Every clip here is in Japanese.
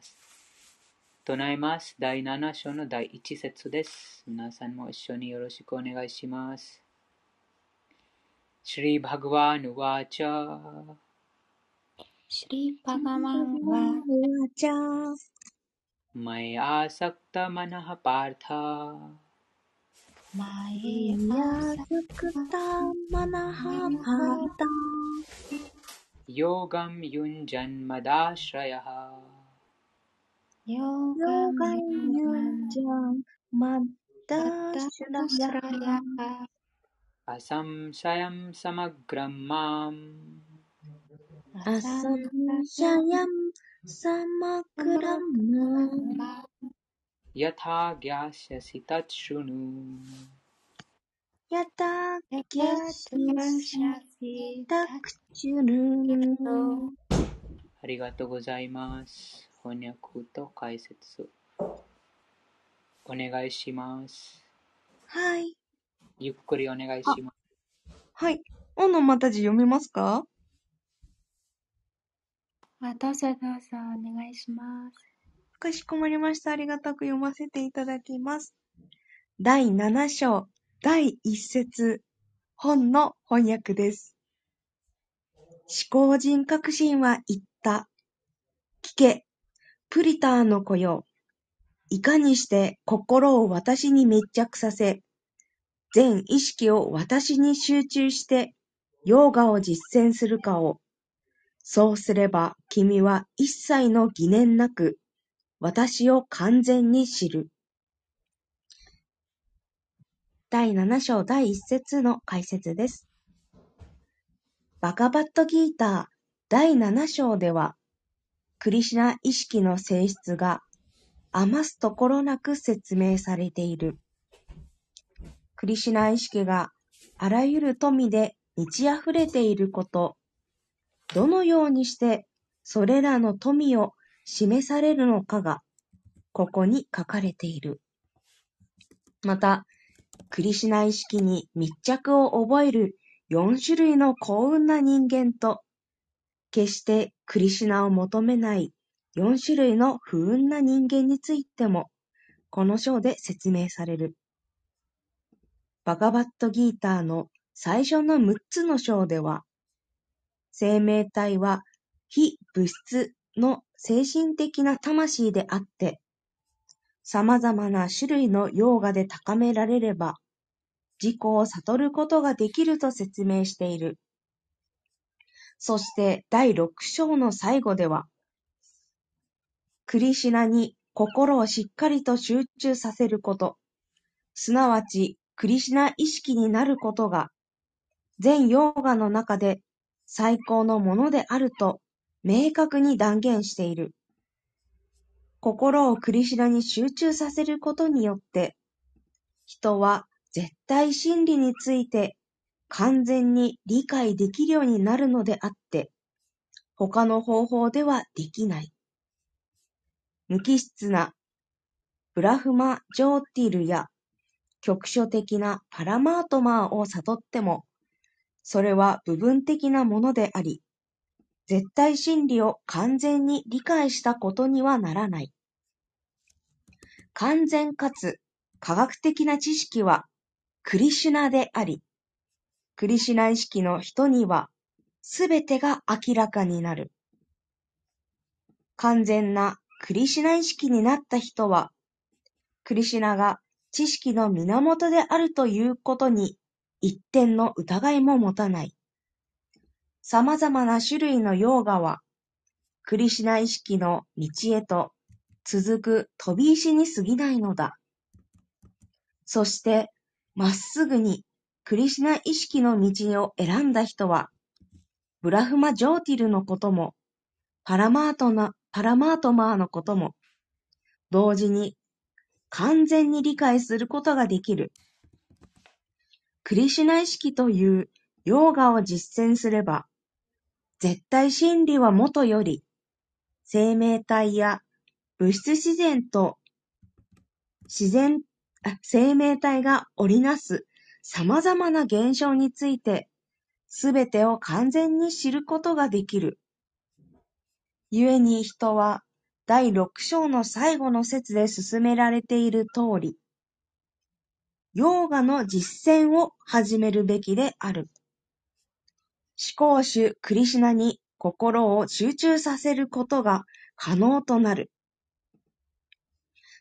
ます。唱えます。第7章の第1節です。皆さんも一緒によろしくお願いします。シリバグワンワチャシリバグワンワチャマイアサクタマナハパータマイアサクタマナハパータヨガムユンジャンマダシラヤハアサムシャヤムサマグラマムアサムシャヤムサマグラムヤタギャシャシタチュヌ。ヤタギャシャシタチュヌ。ありがとうございます。翻訳と解説お願いします。はい。ゆっくりお願いします。はい。オのまた字読めますか？あ、どうぞどうぞお願いします。かしこまりました。ありがたく読ませていただきます。第7章、第1節、本の翻訳です。思考人革新は言った。聞け、プリターの子よ。いかにして心を私に密着させ、全意識を私に集中して、ヨーガを実践するかを。そうすれば君は一切の疑念なく、私を完全に知る。第七章第一節の解説です。バカバットギーター第七章では、クリシナ意識の性質が余すところなく説明されている。クリシナ意識があらゆる富で満ち溢れていること、どのようにしてそれらの富を示されるのかが、ここに書かれている。また、クリシナ意識に密着を覚える4種類の幸運な人間と、決してクリシュナを求めない4種類の不運な人間についても、この章で説明される。バガバットギーターの最初の6つの章では、生命体は非物質の精神的な魂であって、様々な種類のヨーガで高められれば、自己を悟ることができると説明している。そして第6章の最後では、クリシナに心をしっかりと集中させること、すなわちクリシナ意識になることが、全ヨーガの中で最高のものであると明確に断言している。心をクリシナに集中させることによって、人は絶対真理について完全に理解できるようになるのであって、他の方法ではできない。無機質なブラフマ・ジョーティルや局所的なパラマートマーを悟っても、それは部分的なものであり、絶対真理を完全に理解したことにはならない。完全かつ科学的な知識はクリシュナであり、クリシナ意識の人にはすべてが明らかになる。完全なクリシナ意識になった人は、クリシナが知識の源であるということに一点の疑いも持たない。様々な種類のヨーガは、クリシナ意識の道へと続く飛び石に過ぎないのだ。そして、まっすぐにクリシナ意識の道を選んだ人は、ブラフマ・ジョーティルのことも、パラマートな、パラマートマーのことも、同時に完全に理解することができる。クリシュナ意識というヨーガを実践すれば、絶対真理はもとより、生命体や物質自然と自然、生命体が織りなす様々な現象について、すべてを完全に知ることができる。故に人は第6章の最後の説で進められている通り、ヨーガの実践を始めるべきである。思考主クリシナに心を集中させることが可能となる。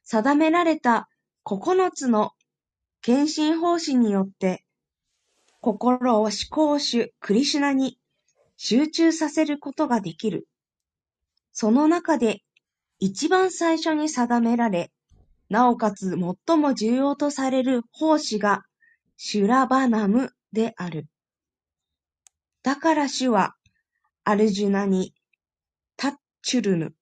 定められた9つの献身方針によって、心を思考主クリシュナに集中させることができる。その中で一番最初に定められ、なおかつ最も重要とされる奉仕がシュラバナムである。だから主は、アルジュナに、タッチュルヌ、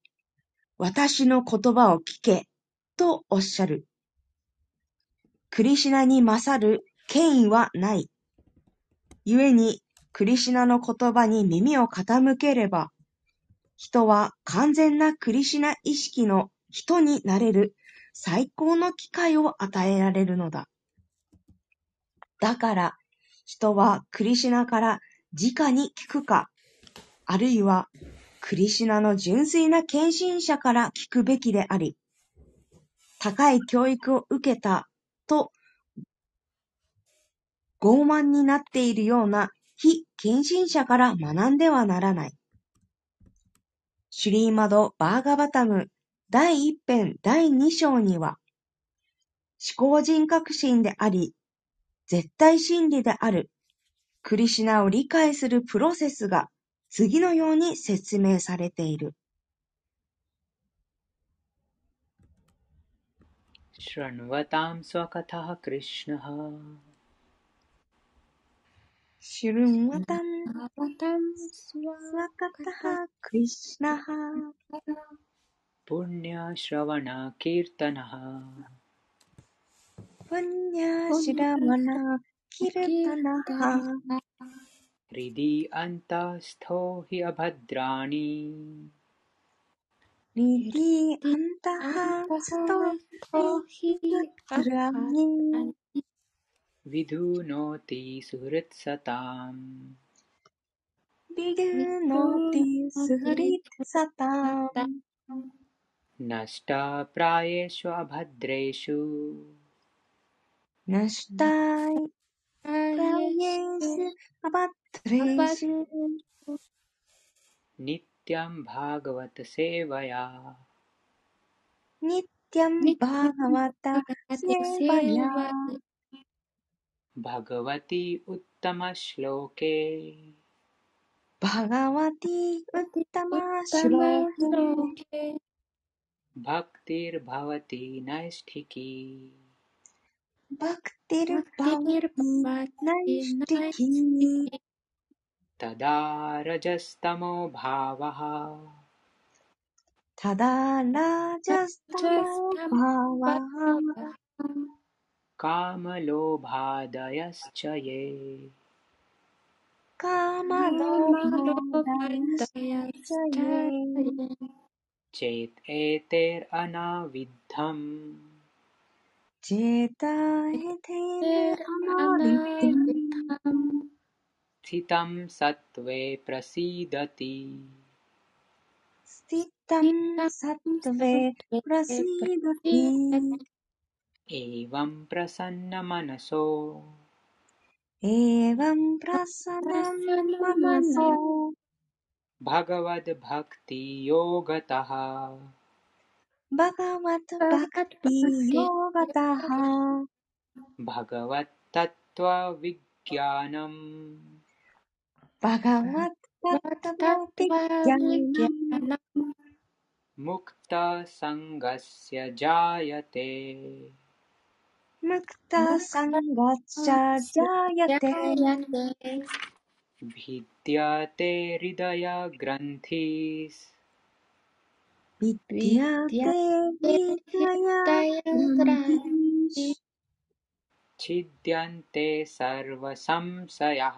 私の言葉を聞け、とおっしゃる。クリシナに勝る権威はない。故に、クリシナの言葉に耳を傾ければ、人は完全なクリシナ意識の人になれる最高の機会を与えられるのだ。だから、人はクリシナから直に聞くか、あるいはクリシナの純粋な献身者から聞くべきであり、高い教育を受けたと傲慢になっているような非献身者から学んではならない。シュリーマド・バーガバタム第一編第二章には、思考人格心であり、絶対真理であるクリシナを理解するプロセスが次のように説明されている。शृण्वतां स्वकथः कृष्णः। शृण्वतं कथं स्वकथः कृष्णः। पुण्यश्रवणकीर्तनः। पुण्यश्रवणकीर्तनः हृदि अन्तःस्थो हि अभद्राणि। निधि अन्तः विधुनोति सुहृत्सताम्। विधुनोति सुहृत्सताम्। नष्टा प्रायेषु अभद्रेषु। नष्टा अभद्रेषु। नित् नित्यं भागवत सेवया। नित्यं भागवत सेवया। भगवती उत्तम श्लोके भगवती उत्तम श्लोके भक्तिर्भवती नैष्ठिकी। भक्तिर्भवती नैष्ठिकी। तदा रजस्तमो भावः। तदा कामलोभादयश्च ये। कामलोलो चेत् एतेरनाविद्धम्। चेताहिते स्थितं सत्त्वे प्रसीदति। स्थितं सत्त्वे प्रसीदति। एवं प्रसन्नमनसो। एवं प्रसन्नमनसो। भगवद्भक्तियोगतः। भगवद्भक्तियोगतः। भगवत्तत्त्वविज्ञानम्। भगवत्तत्त्वमतिज्ञानम् भगवत्तत्त्वविज्ञानम् मुक्तसङ्गस्य जायते। मुक्तसङ्गश्चाजायते जायते। भिद्यते हृदयग्रन्थिस्। विद्यते छिद्यन्ते सर्वसंशयः।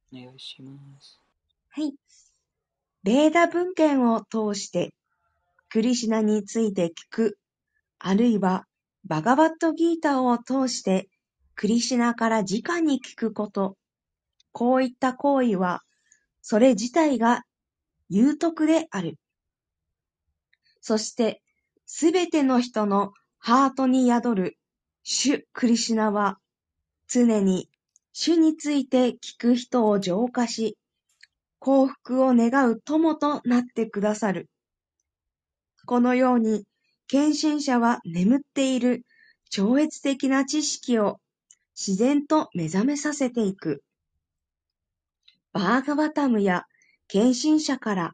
お願いします。はい。ベーダ文献を通して、クリシナについて聞く、あるいは、バガバットギータを通して、クリシナから直に聞くこと、こういった行為は、それ自体が有徳である。そして、すべての人のハートに宿る主クリシナは、常に主について聞く人を浄化し、幸福を願う友となってくださる。このように、献身者は眠っている超越的な知識を自然と目覚めさせていく。バーガバタムや献身者から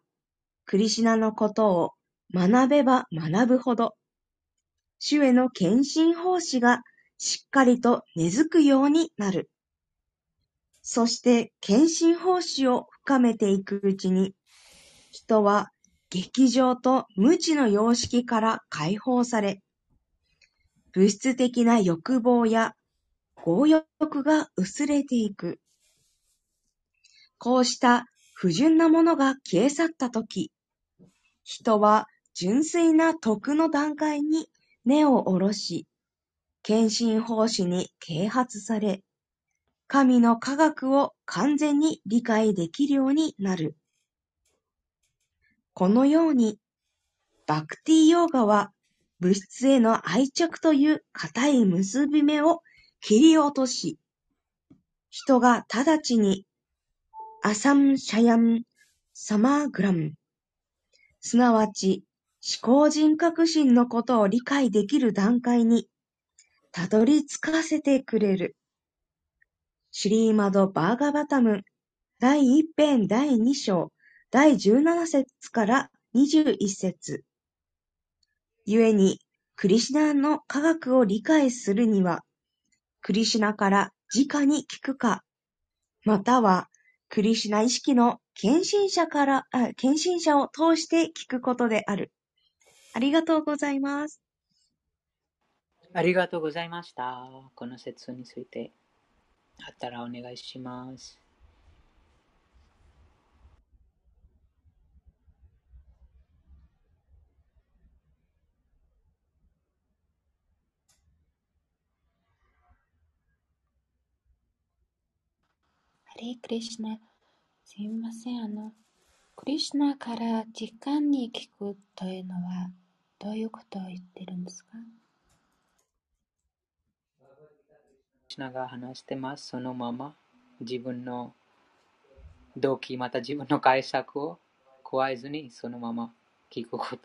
クリシナのことを学べば学ぶほど、主への献身奉仕がしっかりと根付くようになる。そして献身奉仕を深めていくうちに、人は劇場と無知の様式から解放され、物質的な欲望や強欲が薄れていく。こうした不純なものが消え去ったとき、人は純粋な徳の段階に根を下ろし、献身奉仕に啓発され、神の科学を完全に理解できるようになる。このように、バクティヨーガは物質への愛着という固い結び目を切り落とし、人が直ちにアサムシャヤムサマーグラム、すなわち思考人格心のことを理解できる段階にたどり着かせてくれる。シリーマド・バーガバタム第1編第2章第17節から21節故に、クリシナの科学を理解するには、クリシナから直に聞くか、または、クリシナ意識の献身者から、献身者を通して聞くことである。ありがとうございます。ありがとうございました。この説についてあったらお願いします。ハレークリシュナ、すみません。あの、クリシュナから時間に聞くというのは、どういうことを言ってるんですかクリシナが話してます。そのまま自分の動機、また自分の解釈を加えずにそのまま聞くこと。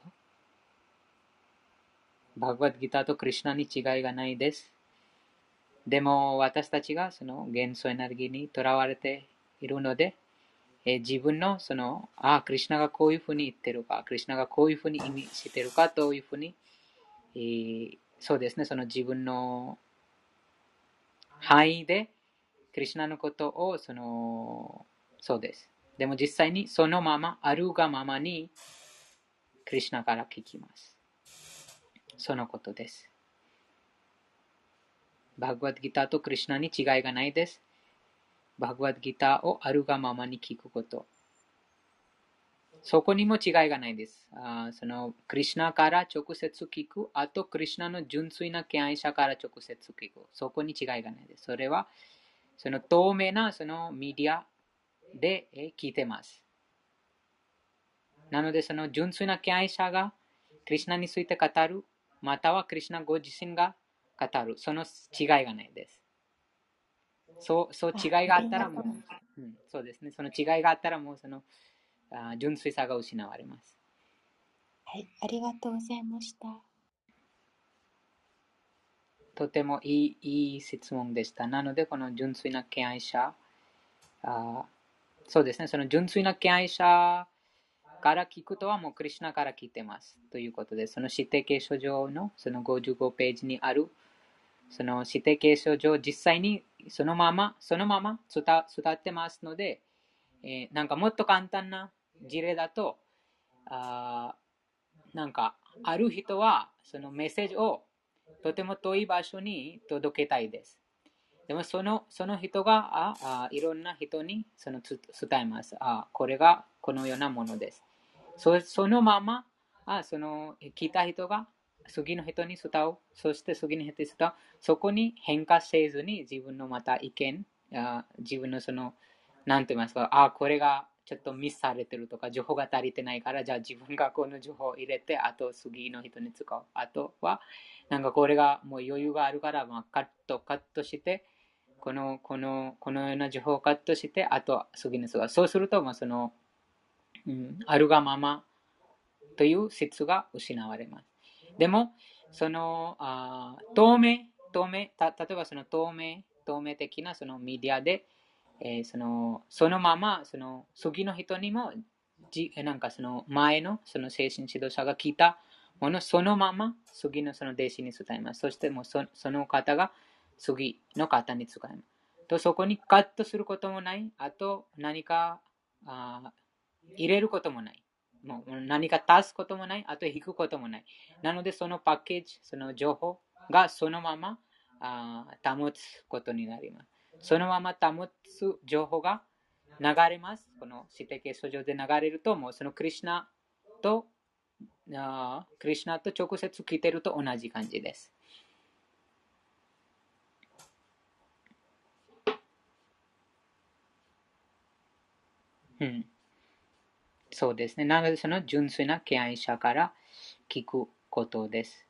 バグワッドギターとクリシュナに違いがないです。でも私たちがその元素エネルギーにとらわれているので、え自分のその、ああ、クリシュナがこういうふうに言ってるか、クリシュナがこういうふうに意味してるかというふうに、えーそうですね、その自分の範囲でクリシュナのことをそのそうです。でも実際にそのまま、あるがままにクリシュナから聞きます。そのことです。バグワッドギターとクリシュナに違いがないです。バグワッドギターをあるがままに聞くこと。そこにも違いがないです。あーそのクリシュナから直接聞く、あとクリシュナの純粋な敬愛者から直接聞く。そこに違いがないです。それはその透明なそのメディアでえー聞いてます。なので、その純粋な敬愛者がクリシュナについて語る、またはクリシュナご自身が語る。その違いがないです。そうそう違いがあったらもう、うん、そうですね。その違いがあったらもうそのあー純粋さが失われます。はい、ありがとうございました。とてもいいいい質問でした。なので、この純粋な敬愛者、あーそうですね、その純粋な敬愛者から聞くとはもうクリシュナから聞いてますということで、その指定継承上のその55ページにある、その指定継承上、実際にそのまま、そのまま伝伝ってますので、えーなんかもっと簡単な事例だと、あなんかある人はそのメッセージをとても遠い場所に届けたいです。でもそのその人がああいろんな人にその伝えます。あこれがこのようなものです。そそのままあその聞いた人が次の人に伝う。そして次の人に伝う。そこに変化せずに自分のまた意見、あ自分のその、なんて言いますか、あこれがちょっとミスされてるとか、情報が足りてないから、じゃあ自分がこの情報を入れて、あと次の人に使う。あとは、なんかこれがもう余裕があるから、まあ、カット、カットして、この、この、このような情報をカットして、あと次の人が。そうすると、まあ、その、うん、あるがままという説が失われます。でも、その、あ透明、透明た、例えばその透明、透明的なそのメディアで、えー、そのそのままその次の人にもじなんかその前のその精神指導者が聞いたものそのまま次のその弟子に伝えます。そしてもうそその方が次の方に使います。とそこにカットすることもない。あと何かあ入れることもない。もう何か足すこともない。あと引くこともない。なのでそのパッケージ、その情報がそのままあ保つことになります。そのまま保つ情報が流れます。この指定形訴状で流れると、もうそのクリュナと、あクリュナと直接聞いてると同じ感じです。うん、そうですね。なので、その純粋な敬愛者から聞くことです。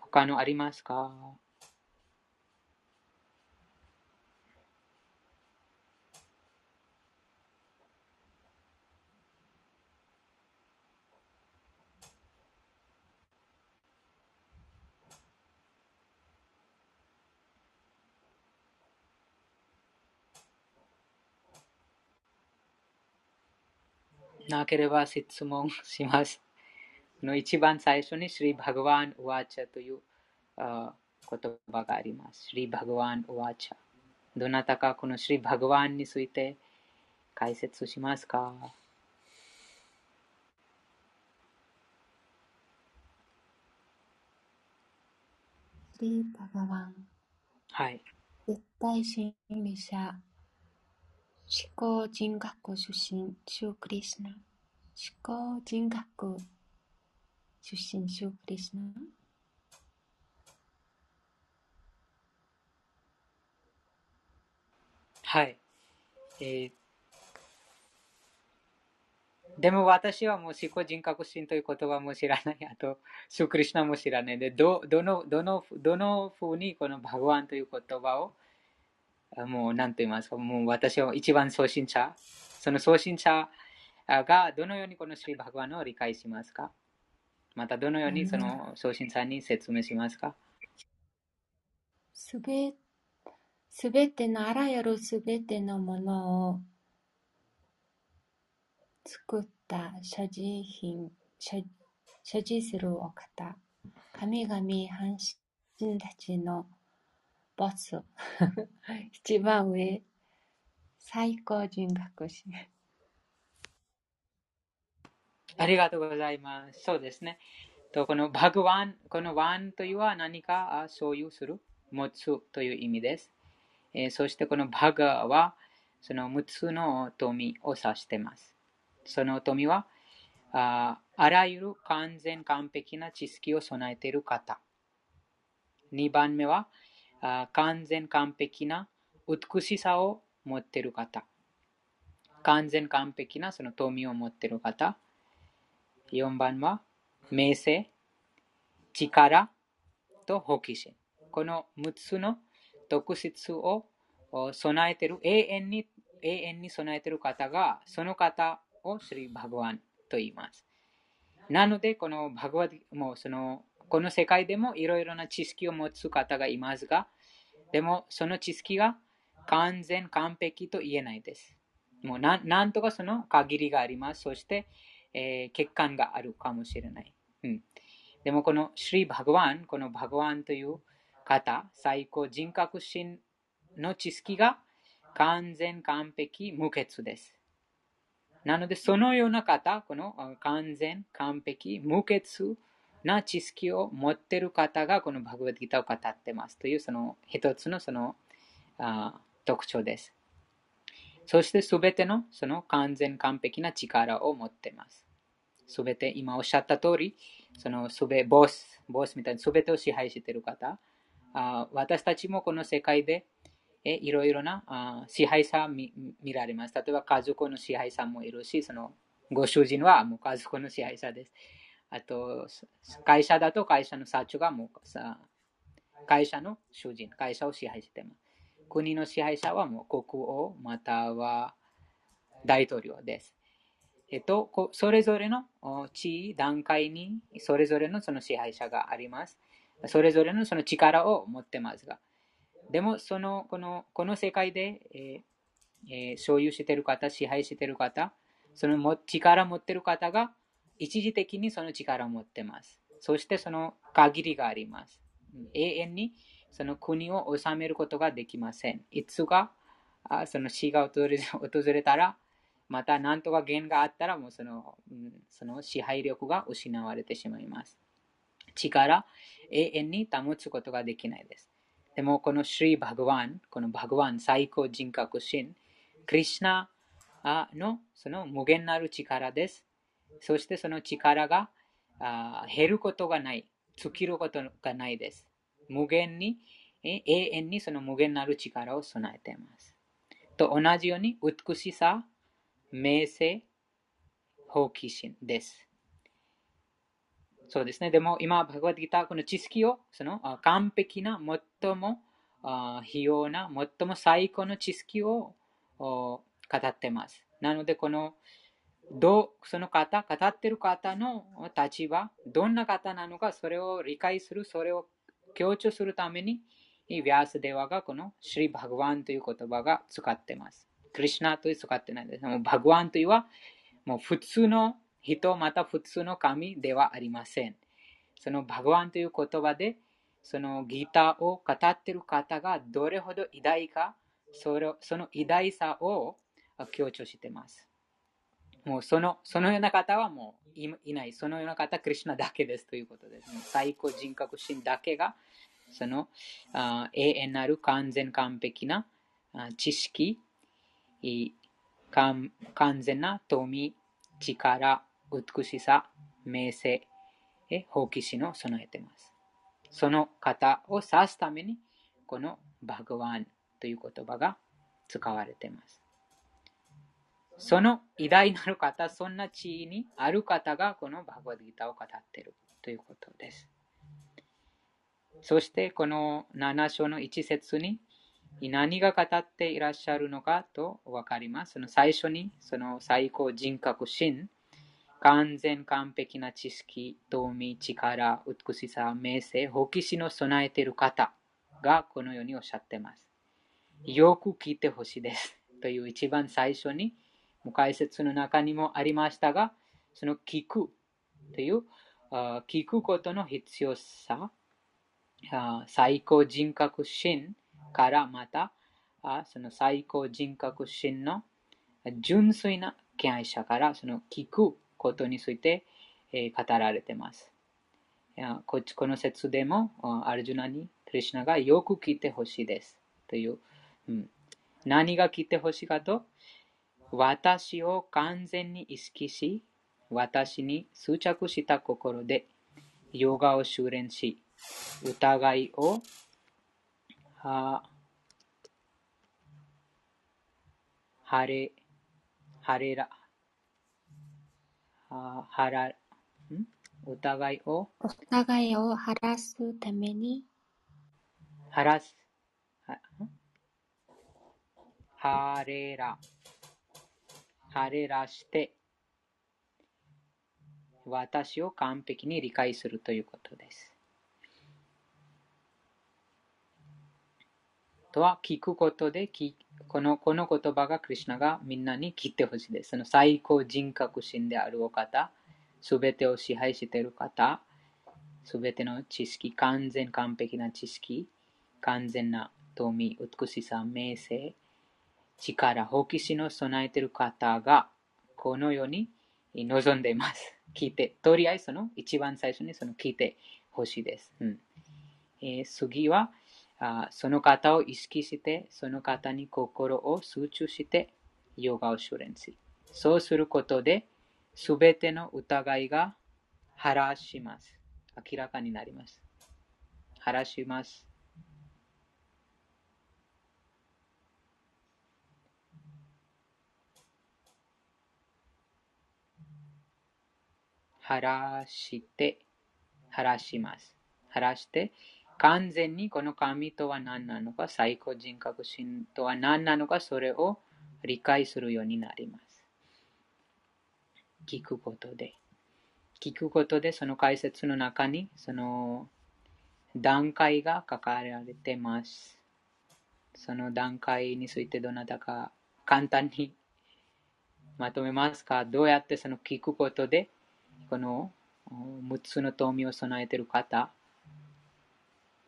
他のありますか？なければ質問します。の一番最初に、シリ・バグワン・ウワチャというあ言葉があります。シリ・バグワン・ウワチャ。どなたかこのシリ・バグワンについて解説しますかシリ・バグワン。はい。絶対心理者。思考人学出身、シュークリスナ。思考人学出身シュークリスナはい。えー、でも私はもう思考人格心という言葉も知らない。あと、シュークリスナも知らない。で、どどの、どの、どのふうにこのバグワンという言葉を、もう何と言いますか、もう私は一番送信者、その送信者がどのようにこのシリバグワンを理解しますか？またどのようにその送信さんに説明しますか？すべすべてのあらゆるすべてのものを作った所持品所所持するお方神々半身たちのボス 一番上最高人格士ありがとうございます。そうですね。とこのバグワン、このワンというは何か所有する、持つという意味です。えー、そしてこのバガはその6つの富を指しています。その富はああらゆる完全完璧な知識を備えている方。2番目は完全完璧な美しさを持っている方。完全完璧なその富を持っている方。4番は、名声、力と好奇心。この6つの特質を備えている、永遠に、永遠に備えている方が、その方をスリバグワンと言います。なので、このバグワもうその、この世界でもいろいろな知識を持つ方がいますが、でもその知識が完全完璧と言えないです。もうなんとかその限りがあります。そして、えー、欠陥があるかもしれない。うん、でもこのシリ・バグワン、このバグワンという方、最高人格心の知識が完全完璧無欠です。なので、そのような方、この完全、完璧、無欠な知識を持ってる方が、このバグワッドギターを語ってますという、その一つのそのあ特徴です。そして、すべてのその完全、完璧な力を持ってます。すべて、今おっしゃった通り、そのすべ、ボス、ボスみたいにすべてを支配している方あ、私たちもこの世界でえいろいろなあ支配者見見られます。例えば家族の支配者もいるし、そのご主人はもう家族の支配者です。あと、会社だと会社の社長がもうさ会社の主人、会社を支配してます。国の支配者はもう国王または大統領です。えっと、それぞれの地位、段階にそれぞれのその支配者があります。それぞれのその力を持ってますが。でも、その、この、この世界で、えーえー、所有している方、支配している方、その力を持っている方が、一時的にその力を持ってます。そしてその限りがあります。永遠にその国を治めることができません。いつがあその死が訪れたら、また何とか弦があったら、もうその,、その支配力が失われてしまいます。力、永遠に保つことができないです。でも、このシリ・バグワン、このバグワン、最高人格心、クリシナのその無限なる力です。そしてその力が減ることがない、尽きることがないです。無限に、永遠にその無限なる力を備えています。と同じように美しさ、名声、好奇心です。そうですね。でも今、バグワッドギターこの知識を、その完璧な、最も費用な、最も最高の知識を語っています。なので、この、ど、その方、語ってる方の立場、どんな方なのか、それを理解する、それを強調するために、ヴィアスデワがこのシリ・バグワンという言葉が使ってます。クリシナという使ってないです。もうバグワンというのは、もう普通の人また普通の神ではありません。そのバグワンという言葉で、そのギターを語っている方がどれほど偉大か、それその偉大さを強調しています。もうそのそのような方はもういない。そのような方はクリュナだけですということです。最高人格心だけがそのあ永遠なる完全完璧な知識、完全な富、力、美しさ、名声、好奇心を備えています。その方を指すために、このバグワンという言葉が使われています。その偉大なる方、そんな地位にある方がこのバグワディータを語っているということです。そしてこの7章の1節に何が語っていらっしゃるのかと分かります。その最初にその最高人格心完全完璧な知識、富、力、美しさ、名声、好奇心を備えている方がこのようにおっしゃっています。よく聞いてほしいです。という一番最初に、解説の中にもありましたが、その聞くという、聞くことの必要さ、最高人格心からまた、その最高人格心の純粋な敬愛者からその聞くことについて、え語られています。こっちこの説でも、アルジュナにクリュナがよく聞いてほしいです。という、うん、何が聞いてほしいかと、私を完全に意識し、私に執着した心で、ヨガを修練し、疑いを、は、晴れ、晴れら、あはら、ん？疑いを？疑いを晴らすために晴らす。はれら。晴れらして、私を完璧に理解するということです。とは、聞くことでこのこの言葉がクリュナがみんなに聞いてほしいです。その最高人格心であるお方、すべてを支配している方、すべての知識、完全完璧な知識、完全な富、美しさ、名声、力、好奇心を備えている方が、このように望んでいます。聞いて、とりあえずその一番最初にその聞いてほしいです。うんえー、次はあ、その方を意識して、その方に心を集中して、ヨガを修練し。そうすることで、すべての疑いが晴らします。明らかになります。晴らします。晴らして、晴らします。晴らして、完全にこの神とは何なのか、最高人格心とは何なのか、それを理解するようになります。聞くことで。聞くことで、その解説の中に、その段階が書かれてます。その段階についてどなたか簡単にまとめますか？どうやってその聞くことでこの6つの富を備えている方、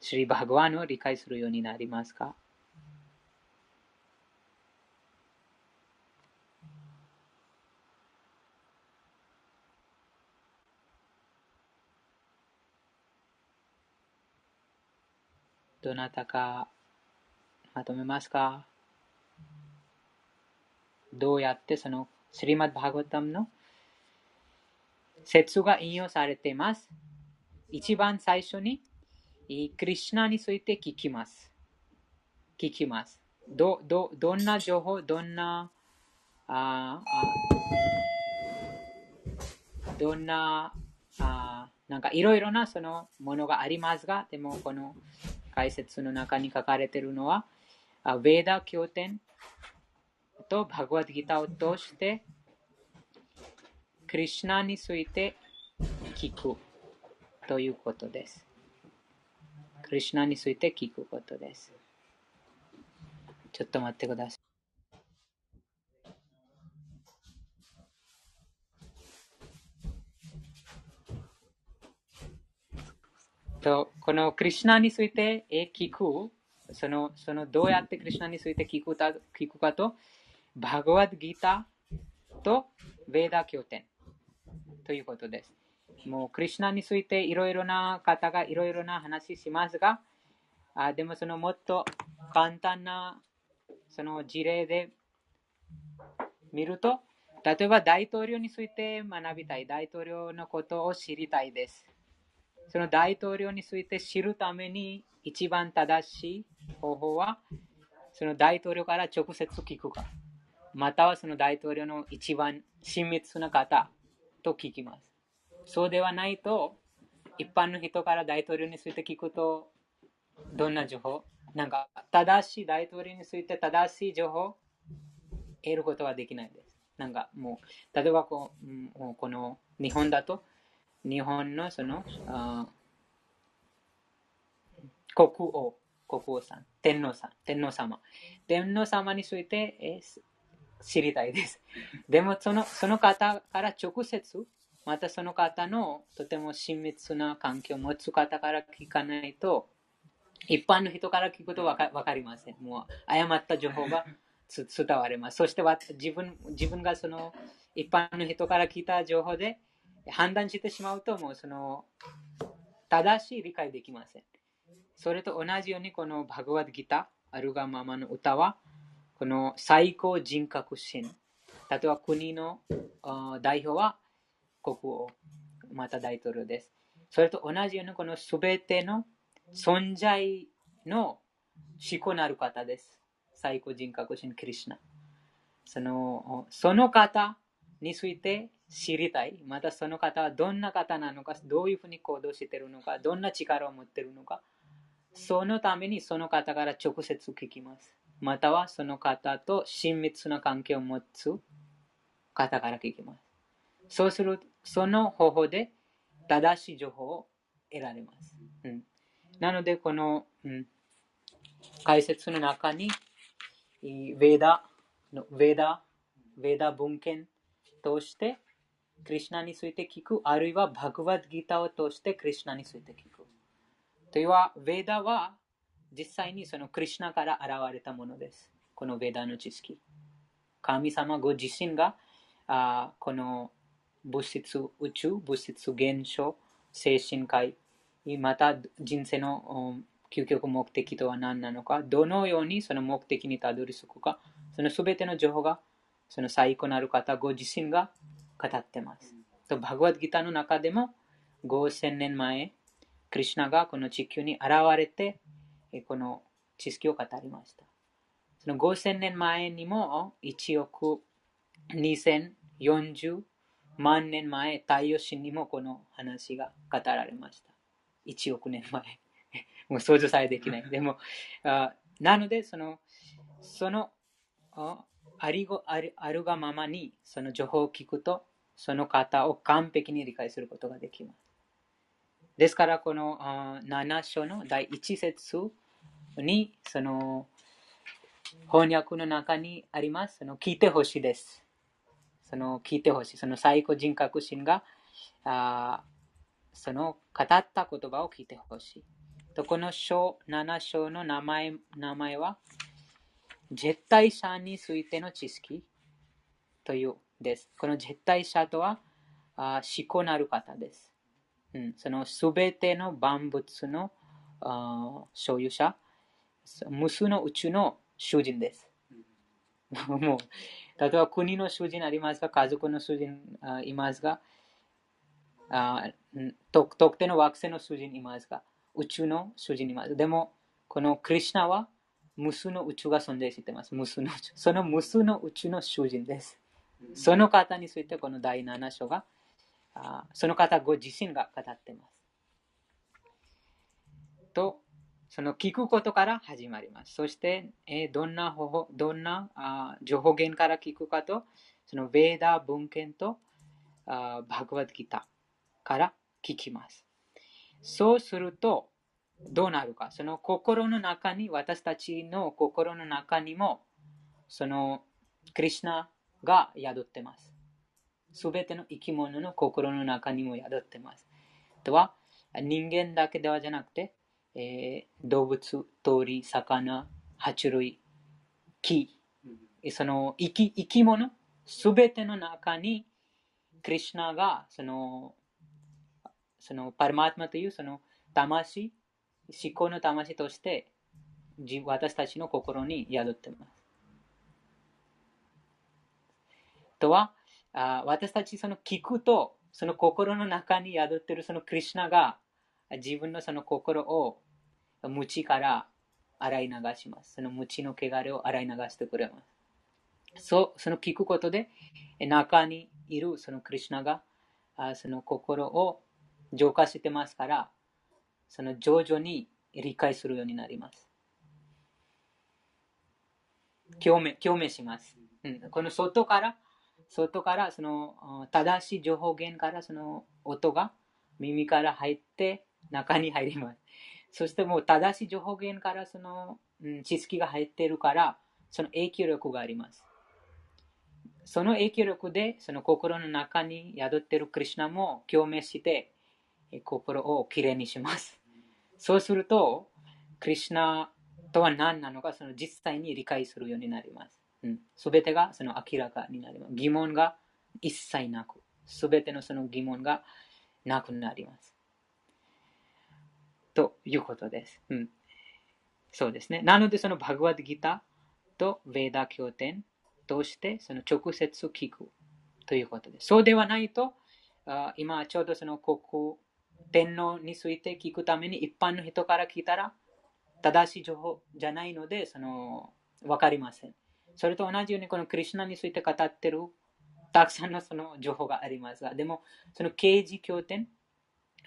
シリバグワンを理解するようになりますか？どなたかまとめますか？どうやってそのシリマッバーガタムの説が引用されています。一番最初に、クリュナについて聞きます。聞きます。ど、ど、どんな情報、どんな、ああどんな、あなんかいろいろなそのものがありますが、でもこの解説の中に書かれているのは、あヴェーダ経典とバグワッドギターを通してクリュナについて聞くということです。クリュナについて聞くことです。ちょっと待ってください。とこのクリュナについて聞く、そのそのどうやってクリュナについて聞くか聞くかと、バグワッドギタとヴェーダ経典。ということです。もう、クリュナについていろいろな方がいろいろな話しますが、あでもそのもっと簡単なその事例で見ると、例えば大統領について学びたい、大統領のことを知りたいです。その大統領について知るために一番正しい方法は、その大統領から直接聞くか、またはその大統領の一番親密な方と聞きます。そうではないと、一般の人から大統領について聞くと、どんな情報？なんか、正しい大統領について正しい情報？を得ることはできないです。なんかもう、例えばこう、この日本だと、日本のその、国王、国王さん、天皇さん、天皇様。天皇様について、知りたいです。でもそのその方から直接、またその方のとても親密な関係を持つ方から聞かないと、一般の人から聞くとわかかりません。もう誤った情報が 伝わります。そして自分自分がその一般の人から聞いた情報で判断してしまうと、もうその正しい理解できません。それと同じようにこのバグワッドギター、アルガママの歌は、この最高人格心。例えば国の代表は国王、また大統領です。それと同じようにこのすべての存在の思考なる方です。最高人格心クリシナ。そのその方について知りたい。またその方はどんな方なのか、どういうふうに行動しているのか、どんな力を持っているのか。そのためにその方から直接聞きます。またはその方と親密な関係を持つ方から聞きます。そうするその方法で正しい情報を得られます。うん、なので、この、うん、解説の中に、ヴェーダの、ヴェーダ、ヴェーダ文献として、クリュナについて聞く、あるいはバグワッドギターを通してクリュナについて聞く。というは、ヴェーダは実際にそのクリュナから現れたものです。このヴェダの知識。神様ご自身があこの物質宇宙、物質現象、精神科医、また人生の究極目的とは何なのか、どのようにその目的にたどり着くか、そのすべての情報がその最高なる方ご自身が語ってます。と、バグワッドギターの中でも5000年前、クリュナがこの地球に現れて、この知識を語りました。その5000年前にも1億2040万年前、太陽神にもこの話が語られました。1億年前。もう想像さえできない。でも、あなので、その、その、あありごあるあるがままにその情報を聞くと、その方を完璧に理解することができます。ですから、この7章の第1節に、その翻訳の中にあります。その聞いてほしいです。その聞いてほしい。その最高人格心があその語った言葉を聞いてほしい。とこの章、7章の名前名前は、絶対者についての知識というです。この絶対者とは、あ思考なる方です。うん、そのすべての万物のあ所有者、無数の宇宙の主人です。もう、例えば国の主人ありますが、家族の主人あいますが、あ特定の惑星の主人いますが、宇宙の主人います。でも、このクリュナは無数の宇宙が存在しています。無数の宇宙。その無数の宇宙の主人です。その方についてこの第7章が、あその方ご自身が語ってます。と、その聞くことから始まります。そして、えー、どんな方法、どんなあ情報源から聞くかと、そのベーダ文献とあバグワッドギターから聞きます。そうすると、どうなるか。その心の中に、私たちの心の中にも、そのクリュナが宿ってます。すべての生き物の心の中にも宿ってます。とは、人間だけではじゃなくて、えー、動物、鳥、魚、爬虫類、木、その生き生き物、すべての中に、クリュナがそのそのパルマートマというその魂、思考の魂として私たちの心に宿っています。とは、あ私たちその聞くと、その心の中に宿っているそのクリュナが自分のその心を無知から洗い流します。その無知の汚れを洗い流してくれます。そうその聞くことで中にいるそのクリュナがあその心を浄化してますから、その徐々に理解するようになります。共鳴共鳴します、うん。この外から、外からその正しい情報源からその音が耳から入って中に入ります。そしてもう正しい情報源からその、うん、知識が入っているから、その影響力があります。その影響力でその心の中に宿っているクリュナも共鳴して心をきれいにします。そうすると、クリュナとは何なのか、その実際に理解するようになります。す、べ、てがその明らかになります。疑問が一切なく、すべてのその疑問がなくなります。ということです。うん、そうですね。なので、そのバグワッドギターとヴェーダ経典としてその直接聞くということです。そうではないと、あ今ちょうどそのここ天皇について聞くために一般の人から聞いたら正しい情報じゃないのでその分かりません。それと同じようにこのクリュナについて語ってるたくさんのその情報がありますが、でもその刑事経典、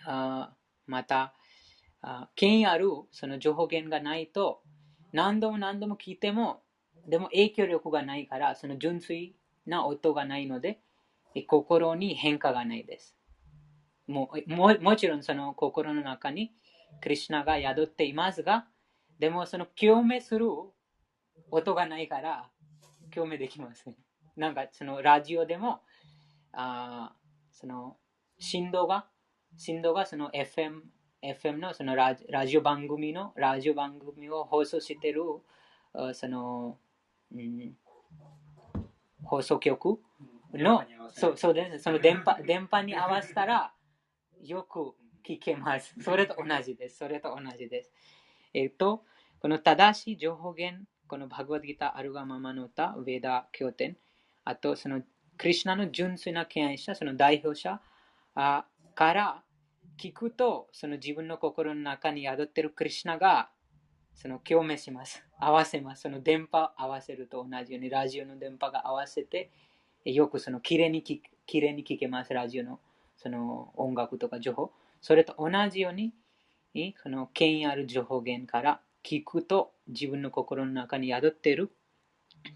あまたあ権威あるその情報源がないと何度も何度も聞いてもでも影響力がないからその純粋な音がないので心に変化がないです。もももちろんその心の中にクリュナが宿っていますが、でもその共鳴する音がないから共鳴できません。なんかそのラジオでも、あその振動が、振動がその FM, FM のそのラジオ番組の、ラジオ番組を放送している、その、うん、放送局の、そうそうです。その電波電波に合わせたら、よく聞けます。それと同じです。それと同じです。えっ、と、この正しい情報源、このバグワッドギター、アルガママの歌、ウェダ経典、あとそのクリュナの純粋な敬愛者、その代表者から聞くと、その自分の心の中に宿っているクリュナがその共鳴します。合わせます。その電波合わせると同じように、ラジオの電波が合わせて、よくそのきれいにきれいに聞けます、ラジオのその音楽とか情報。それと同じように、その権威ある情報源から聞くと自分の心の中に宿っている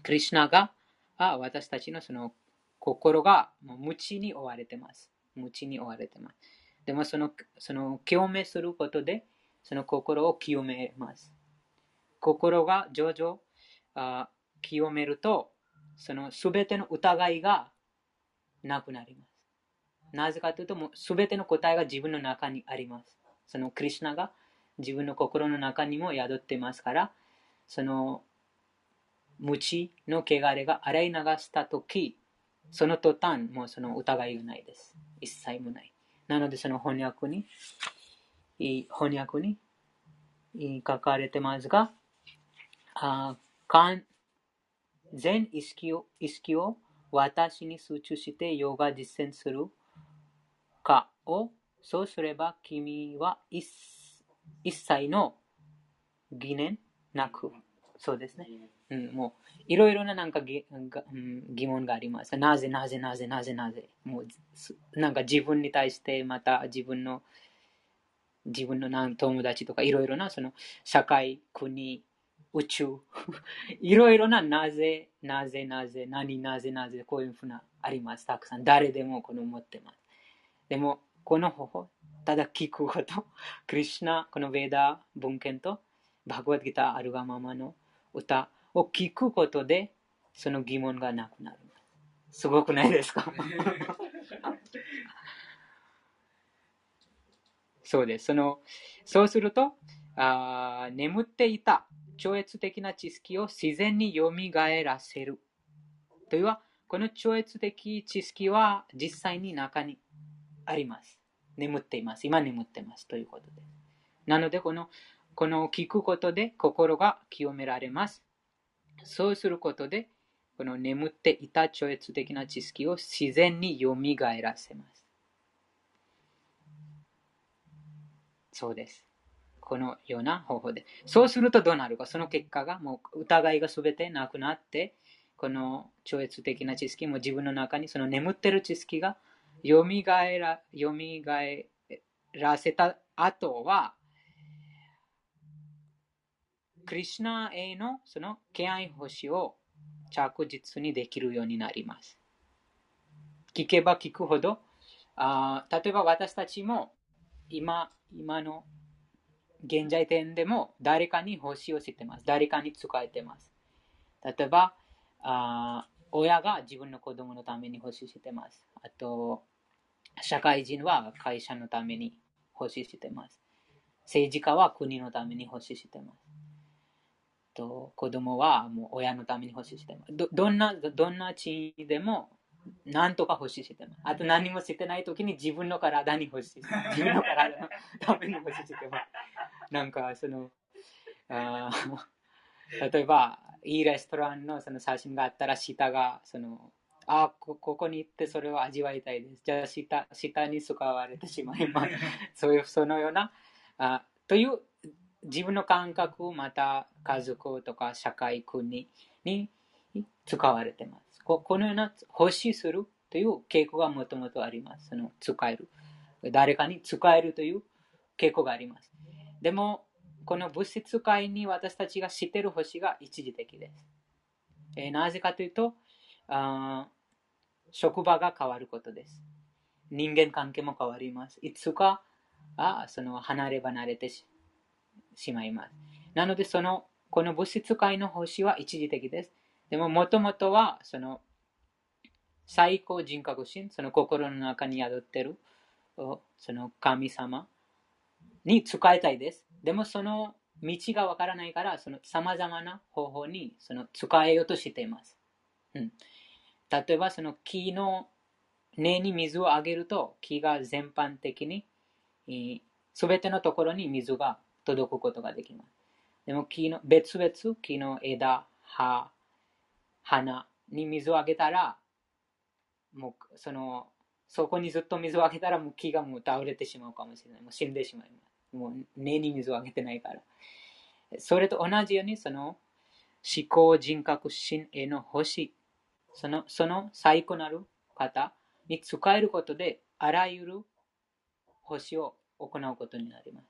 クリュナが私たちのその心が無知に追われてます。無知に追われてます。でもその、その清めすることで、その心を清めます。心が徐々あ清めると、そのすべての疑いがなくなります。なぜかというと、すべての答えが自分の中にあります。そのクリュナが自分の心の中にも宿ってますから、その無知の汚れが洗い流したとき、その途端、もうその疑いがないです。一切もない。なので、その翻訳に、翻訳に書かれてますが、あ全意識を意識を私に集中してヨガ実践するかをそうすれば君は一切一切の疑念なくそうですね。うん、もういろいろななんか疑問があります。なぜなぜなぜなぜなぜ。もうなんか自分に対してまた自分の自分の友達とかいろいろなその社会、国、宇宙、いろいろななぜ、なぜ、なぜ、何、なぜ、なぜ、こういうふうなあります。たくさん。誰でもこの持ってます。でも、この方法、ただ聞くこと、クリュナ、このヴェーダ文献と、バグワッドギター、アルガママの歌を聞くことで、その疑問がなくなる。すごくないですかそうです。そのそうするとあ、眠っていた超越的な知識を自然によみがえらせる。というは、この超越的知識は実際に中にあります。眠っています。今眠ってますということです。なので、このこの聞くことで心が清められます。そうすることで、この眠っていた超越的な知識を自然によみがえらせます。そうです。このような方法で。そうするとどうなるか、その結果がもう疑いが全てなくなって、この超越的な知識も自分の中にその眠ってる知識がよみがえらよみがえらせた後は、クリュナへのその敬愛星を着実にできるようになります。聞けば聞くほど、あ例えば私たちも今今の現在点でも誰かに星を知ってます。誰かに使えてます。例えば、あ親が自分の子供のために星してます。あと、社会人は会社のために星してます。政治家は国のために星してます。と子供はもう親のために欲しいしてますど。どんな、どんな地位でも、なんとか欲しいしてます。あと何もしてない時に自分の体に欲しい。自分の体のために欲しいしてます。なんか、その、あ例えば、いいレストランのその写真があったら、下が、その、あこ、ここに行ってそれを味わいたいです。じゃあ下、下に使われてしまいます。そういう、そのような、あという自分の感覚、また家族とか社会、国に使われています。このような欲しするという傾向がもともとあります。その使える。誰かに使えるという傾向があります。でも、この物質界に私たちが知っている星が一時的です。えー、なぜかというとあ、職場が変わることです。人間関係も変わります。いつかあその離れ離れてしまいます。なので、その、この物質界の星は一時的です。でも、もともとは、その、最高人格心、その心の中に宿っている、その神様に使いたいです。でも、その道がわからないから、その様々な方法にその使えようとしています。うん、例えばその木の根に水をあげると木が全般的にすべてのところに水が届くことができます。でも木の別々木の枝、葉、花に水をあげたらもうそのそこにずっと水をあげたらもう木がもう倒れてしまうかもしれない。もう死んでしまいます。もう根に水をあげてないから。それと同じようにその思考人格心への星そのその最古なる方に使えることであらゆる星を行うことになります。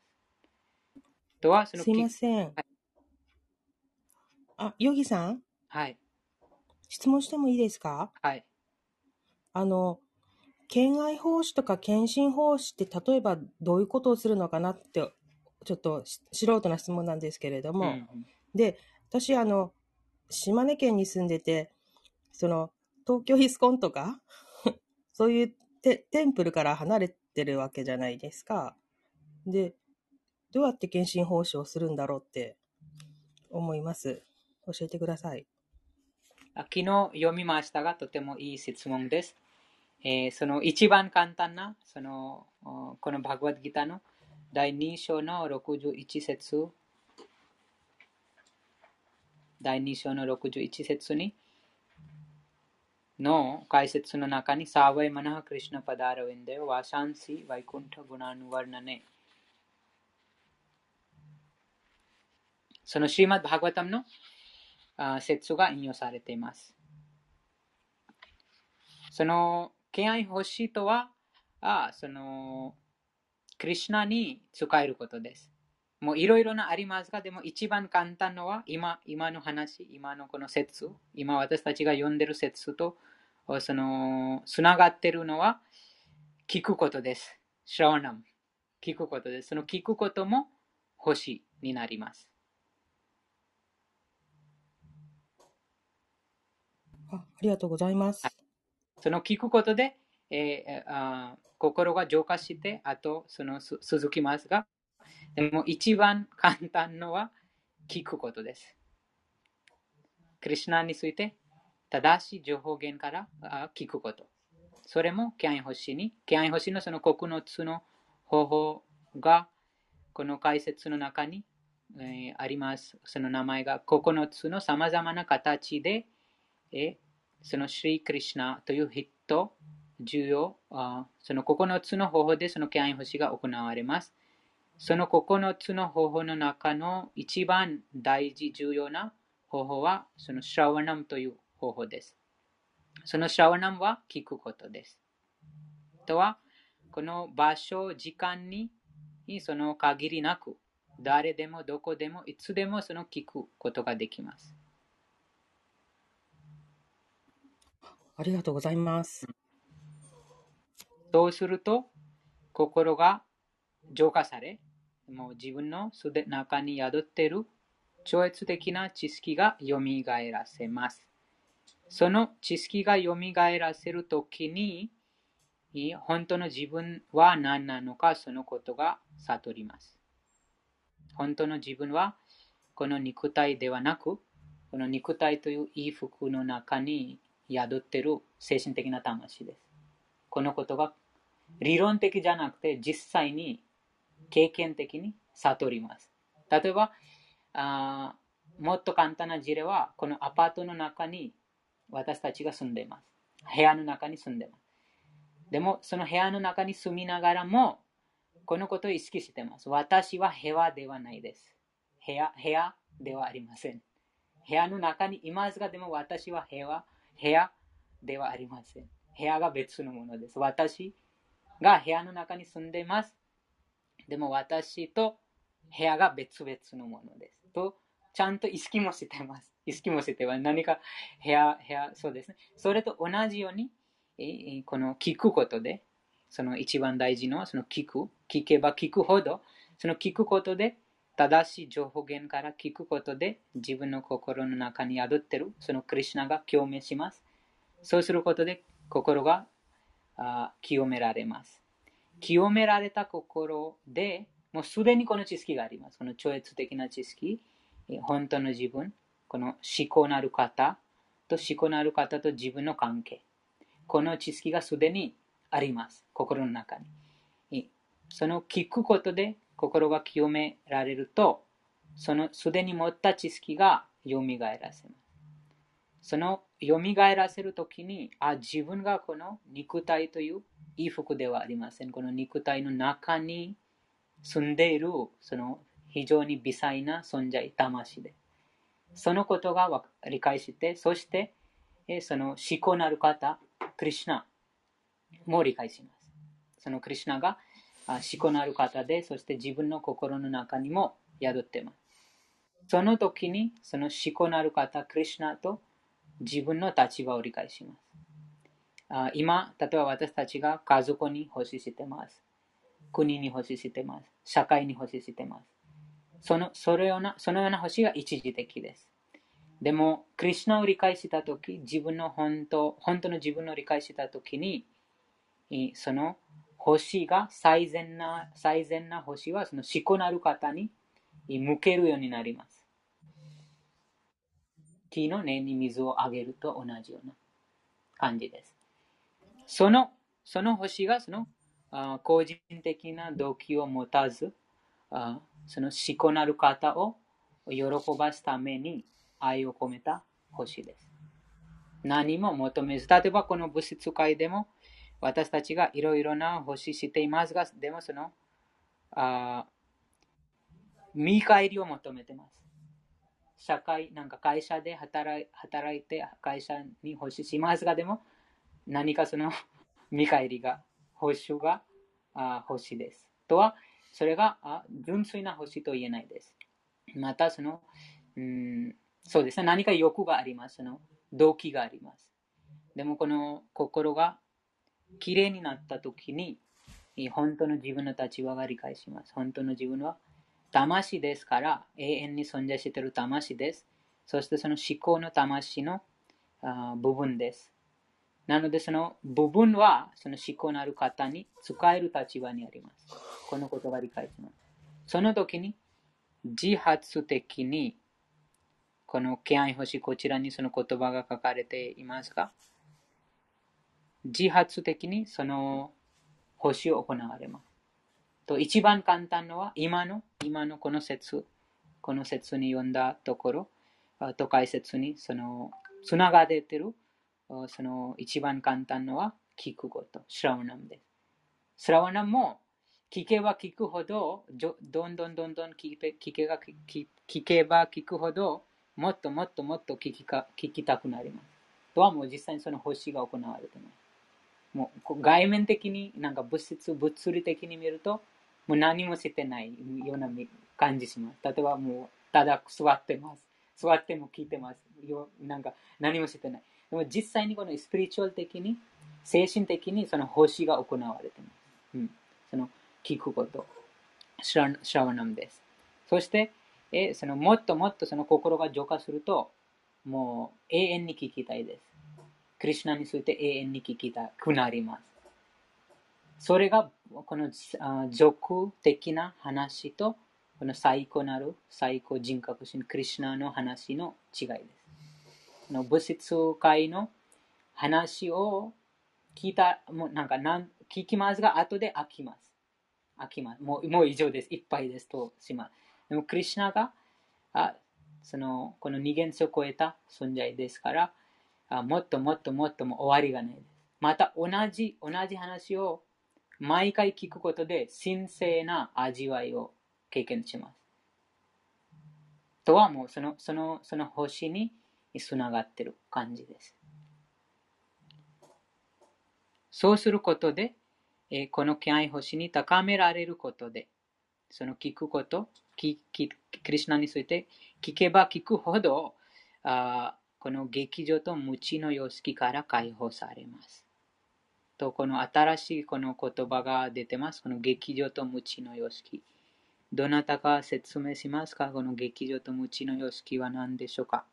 とはそのすいません。はい、あ、ヨギさん？はい。質問してもいいですか？はい。あの、県愛奉仕とか献身奉仕って例えばどういうことをするのかなってちょっと素人な質問なんですけれども、うん、で私あの島根県に住んでてその東京ヒスコンとか そういうテテンプルから離れてるわけじゃないですか。で、どうやって献身奉仕をするんだろうって思います。教えてください。昨日読みましたが、とてもいい質問です。えー、その一番簡単な、そのこのバグワッドギターの第2章の61節第2章の61節にの解説の中にサーワイマナハクリシナパダーラウィンデワシャンシワイクンタグナヌワルナネそのシーマッバーガタムの説が引用されています。その敬愛欲しいとは、あその、クリュナに使えることです。もういろいろなありますが、でも一番簡単のは今、今の話、今のこの説、今私たちが読んでる説と、その、つながってるのは、聞くことです。シャワナム。聞くことです。その聞くことも星になります。あありがとうございます。その聞くことで、えー、あ心が浄化して、あとその続きますが、でも一番簡単のは聞くことです。クリュナについて正しい情報源から聞くこと。それもキャイン星に、キャイン星のその9つの方法がこの解説の中に、えー、あります。その名前が9つのさまざまな形で、えそのシリー・クリシナという人、重要、その9つの方法でそのキャン星が行われます。その9つの方法の中の一番大事、重要な方法は、そのシャワナムという方法です。そのシャワナムは聞くことです。とは、この場所、時間にその限りなく、誰でもどこでもいつでもその聞くことができます。ありがとうございます。そうすると、心が浄化され、もう自分のすで中に宿っている超越的な知識が蘇らせます。その知識が蘇らせるときに、本当の自分は何なのか、そのことが悟ります。本当の自分は、この肉体ではなく、この肉体という衣服の中に宿っている精神的な魂です。このことが理論的じゃなくて実際に経験的に悟ります。例えば、あもっと簡単な事例は、このアパートの中に私たちが住んでいます。部屋の中に住んでいます。でも、その部屋の中に住みながらも、このことを意識しています。私は部屋ではないです。部屋部屋ではありません。部屋の中にいますが、でも私は部屋部屋ではありません。部屋が別のものです。私が部屋の中に住んでいます。でも私と部屋が別々のものです。と、ちゃんと意識もしてます。意識もしています。何か部屋、部屋、そうですね。それと同じように、この聞くことで、その一番大事のはその聞く。聞けば聞くほど、その聞くことで、正しい情報源から聞くことで自分の心の中に宿ってるそのクリュナが共鳴します。そうすることで心があ清められます。清められた心でもうすでにこの知識があります。この超越的な知識、本当の自分、この思考なる方、と思考のある方と自分の関係。この知識がすでにあります。心の中に。その聞くことで心が清められると、そのすでに持った知識が蘇らせます。その蘇らせるときに、あ、自分がこの肉体という衣服ではありません。この肉体の中に住んでいる、その非常に微細な存在、魂で。そのことが理解して、そして、その思考なる方、クリュナも理解します。そのクリュナが思考のある方で、そして自分の心の中にも宿ってます。その時に、その思考のある方、クリュナと自分の立場を理解します。あ今、例えば私たちが家族に欲ししてます。国に欲ししてます。社会に欲ししてます。そのそのようなそのような星が一時的です。でも、クリュナを理解したとき、自分の本当、本当の自分を理解したときに、その星が最善な、最善な星はその思考なる方に向けるようになります。木の根に水をあげると同じような感じです。その、その星がそのあ個人的な動機を持たず、あその思考なる方を喜ばすために愛を込めた星です。何も求めず、例えばこの物質界でも私たちがいろいろな星していますが、でもそのあ見返りを求めてます。社会、なんか会社で働い働いて会社に星しますが、でも何かその 見返りが、報酬があ星です。とは、それがあ純粋な星と言えないです。また、その、うんそうですね。何か欲があります。その動機があります。でもこの心がきれいになった時に、本当の自分の立場が理解します。本当の自分は魂ですから、永遠に存在している魂です。そしてその思考の魂の部分です。なのでその部分はその思考のある方に使える立場にあります。このことが理解します。その時に自発的にこの気合星、こちらにその言葉が書かれていますが、自発的にその星を行われます。と一番簡単のは、今の、今のこの説、この説に読んだところ、と解説にそのつながれてる、その一番簡単のは聞くこと、シラワナムです。シラワナムも聞けば聞くほど、どんどんどんどん聞けば聞けば聞くほど、もっともっともっと聞きか聞きたくなります。とはもう実際にその星が行われています。もう外面的になんか物質、物理的に見ると、もう何もしてないような感じします。例えばもうただ座ってます。座っても聞いてます。よなんか何もしてない。でも実際にこのスピリチュアル的に、精神的にその星が行われてます。うん、その聞くこと。シャワナムです。そして、えそのもっともっとその心が浄化すると、もう永遠に聞きたいです。クリュナについて永遠に聞きたくなります。それがこの俗的な話とこの最高なる最高人格心クリュナの話の違いです。この物質界の話を聞いた、もうなんかなん聞きますが、後で飽きます。飽きます。もうもう以上です。いっぱいですとします。でも、クリュナが、あその、この二元性を超えた存在ですから、あもっともっともっとも終わりがないです。また、同じ、同じ話を毎回聞くことで、神聖な味わいを経験します。とはもう、その、その、その星につながってる感じです。そうすることで、えこの気合星に高められることで、その聞くこと、ききクリュナについて聞けば聞くほど、あこの劇場と無知の様式から解放されます。と、この新しいこの言葉が出てます。この劇場と無知の様式。どなたか説明しますか？この劇場と無知の様式は何でしょうか？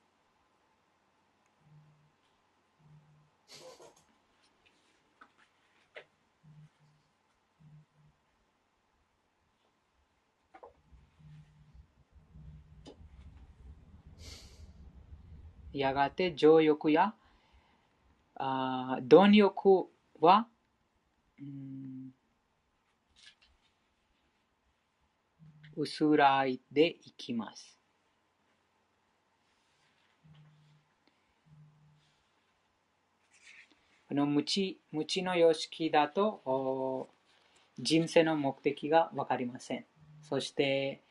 やがて情欲やあ貪欲は、うん、薄らいでいきます。この無知無知の様式だと人生の目的がわかりません。そして、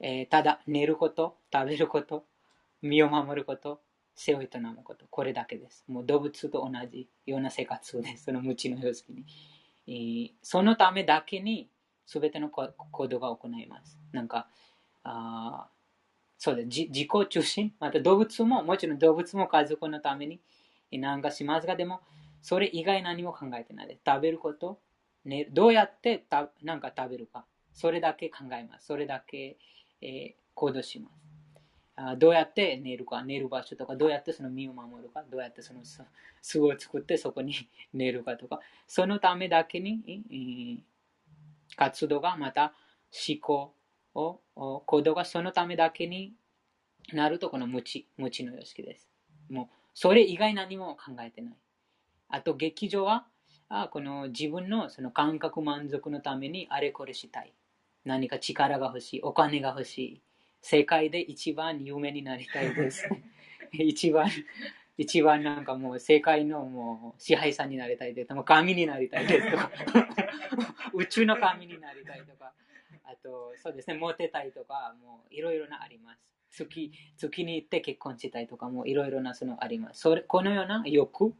えー、ただ寝ること、食べること、身を守ること、背を営むこと、これだけです。もう動物と同じような生活です。その無知の様式に。えー、そのためだけに全ての行動が行います。なんか、あそうです。自己中心？また動物も、もちろん動物も家族のために何かしますが、でも、それ以外何も考えてないです。食べること、ね、どうやってたなんか食べるか。それだけ考えます。それだけ、えー、行動します。あどうやって寝るか、寝る場所とか、どうやってその身を守るか、どうやってその巣を作ってそこに 寝るかとか、そのためだけに、活動がまた思考を、行動がそのためだけになると、この無知、無知の様式です。もう、それ以外何も考えてない。あと、劇場は、あこの自分のその感覚満足のためにあれこれしたい。何か力が欲しい。お金が欲しい。世界で一番有名になりたいです。一番、一番なんかもう世界のもう支配者になりたいです。もう神になりたいですとか。宇宙の神になりたいとか。あと、そうですね、モテたいとか、もういろいろなあります。月、月に行って結婚したいとかもいろいろなそのあります。それこのような欲、こ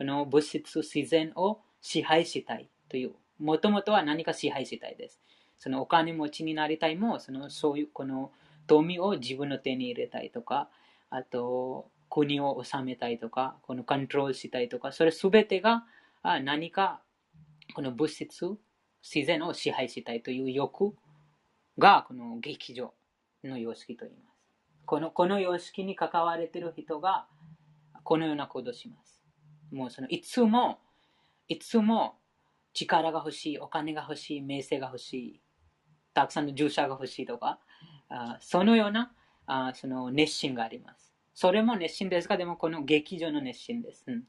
の物質、自然を支配したいという、もともとは何か支配したいです。そのお金持ちになりたいも、そのそういうこの富を自分の手に入れたいとか、あと国を治めたいとか、このコントロールしたいとか、それすべてが何かこの物質、自然を支配したいという欲がこの劇場の様式と言います。このこの様式に関われている人がこのようなことします。もうそのいつも、いつも力が欲しい、お金が欲しい、名声が欲しい、たくさんの従者が欲しいとか、あそのようなあその熱心があります。それも熱心ですが、でもこの劇場の熱心です。うん、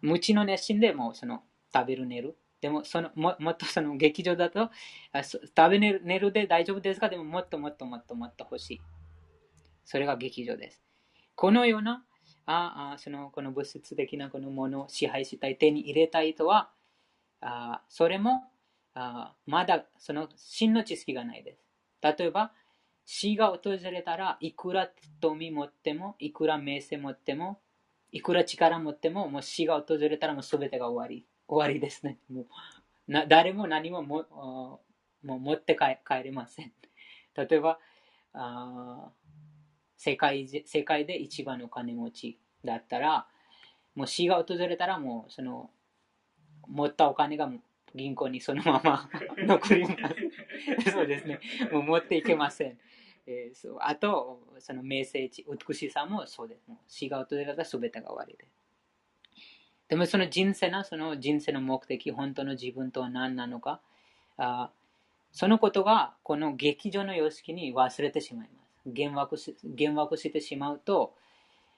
無知の熱心でもその食べる、寝る。でもそのももっとその劇場だとあ食べ寝る寝るで大丈夫ですが、でももっともっともっともっと欲しい。それが劇場です。このようなああそのこの物質的なこのものを支配したい、手に入れたいとは、あそれもあまだその真の知識がないです。例えば、死が訪れたらいくら富持っても、いくら名声持っても、いくら力持っても、もう死が訪れたらもう全てが終わり。終わりですね。もうな誰も何ももも持って帰帰れません。例えば、あ世界世界で一番の金持ちだったら、もう死が訪れたらもうその持ったお金が銀行にそのまま 残ります。そうですね。もう持っていけません。えー、そうあと、その名声値、美しさもそうです。もう死が訪れたら全てが終わりです。でもその人生の、その人生の目的、本当の自分とは何なのか、あそのことがこの劇場の様式に忘れてしまいます。幻惑し幻惑してしまうと、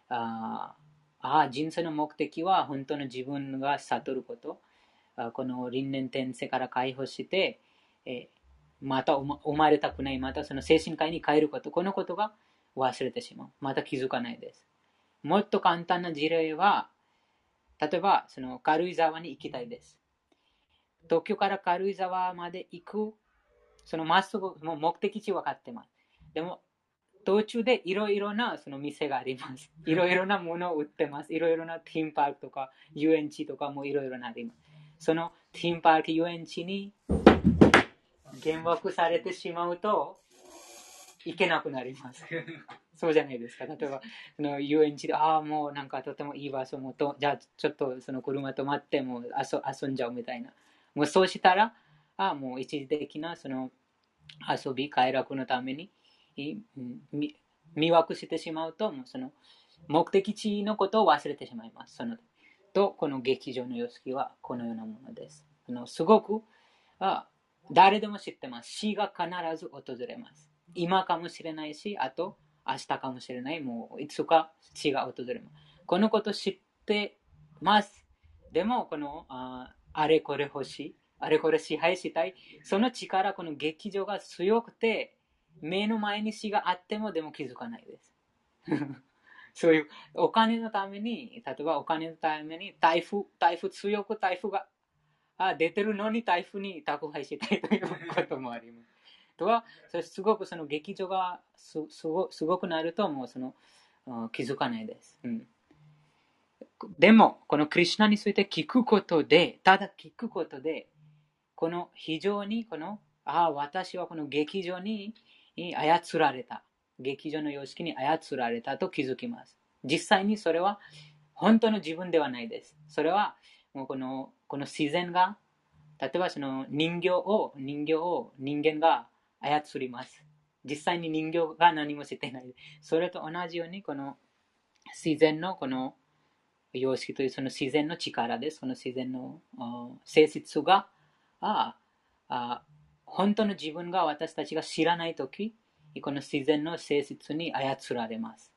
ああ、人生の目的は本当の自分が悟ること。この輪廻転生から解放して、また生まれたくない、またその精神科医に変えること、このことが忘れてしまう。また気づかないです。もっと簡単な事例は、例えば、その軽井沢に行きたいです。東京から軽井沢まで行く、そのまっすぐ、もう目的地分かってます。でも、途中でいろいろなその店があります。いろいろなものを売ってます。いろいろなティンパークとか遊園地とかもいろいろなあります。そのティーンパーク遊園地に幻惑されてしまうと行けなくなります。そうじゃないですか。例えば、その遊園地で、ああ、もうなんかとてもいい場所もと、じゃあちょっとその車止まっても遊遊んじゃうみたいな。もうそうしたら、ああ、もう一時的なその遊び、快楽のために見惑してしまうと、もうその目的地のことを忘れてしまいます。そのと、この劇場の様式はこのようなものです。あのすごくあ誰でも知ってます。死が必ず訪れます。今かもしれないし、あと明日かもしれない、もういつか死が訪れます。このこと知ってます。でも、このああれこれ欲しい、あれこれ支配したい、その力、この劇場が強くて、目の前に死があってもでも気づかないです。そういうお金のために、例えばお金のために台風、台風強く台風があ出てるのに台風に宅配したいということもあります。とは、それすごくその劇場がすすごすごくなるともうその気づかないです。うん、でも、このクリュナについて聞くことで、ただ聞くことで、この非常にこの、ああ、私はこの劇場に操られた。劇場の様式に操られたと気づきます。実際にそれは本当の自分ではないです。それはもうこのこの自然が、例えばその人形を、人形を人間が操ります。実際に人形が何もしてない。それと同じように、この自然のこの様式というその自然の力です。その自然の性質が、ああ本当の自分が私たちが知らないとき、この自然の性質に操られます。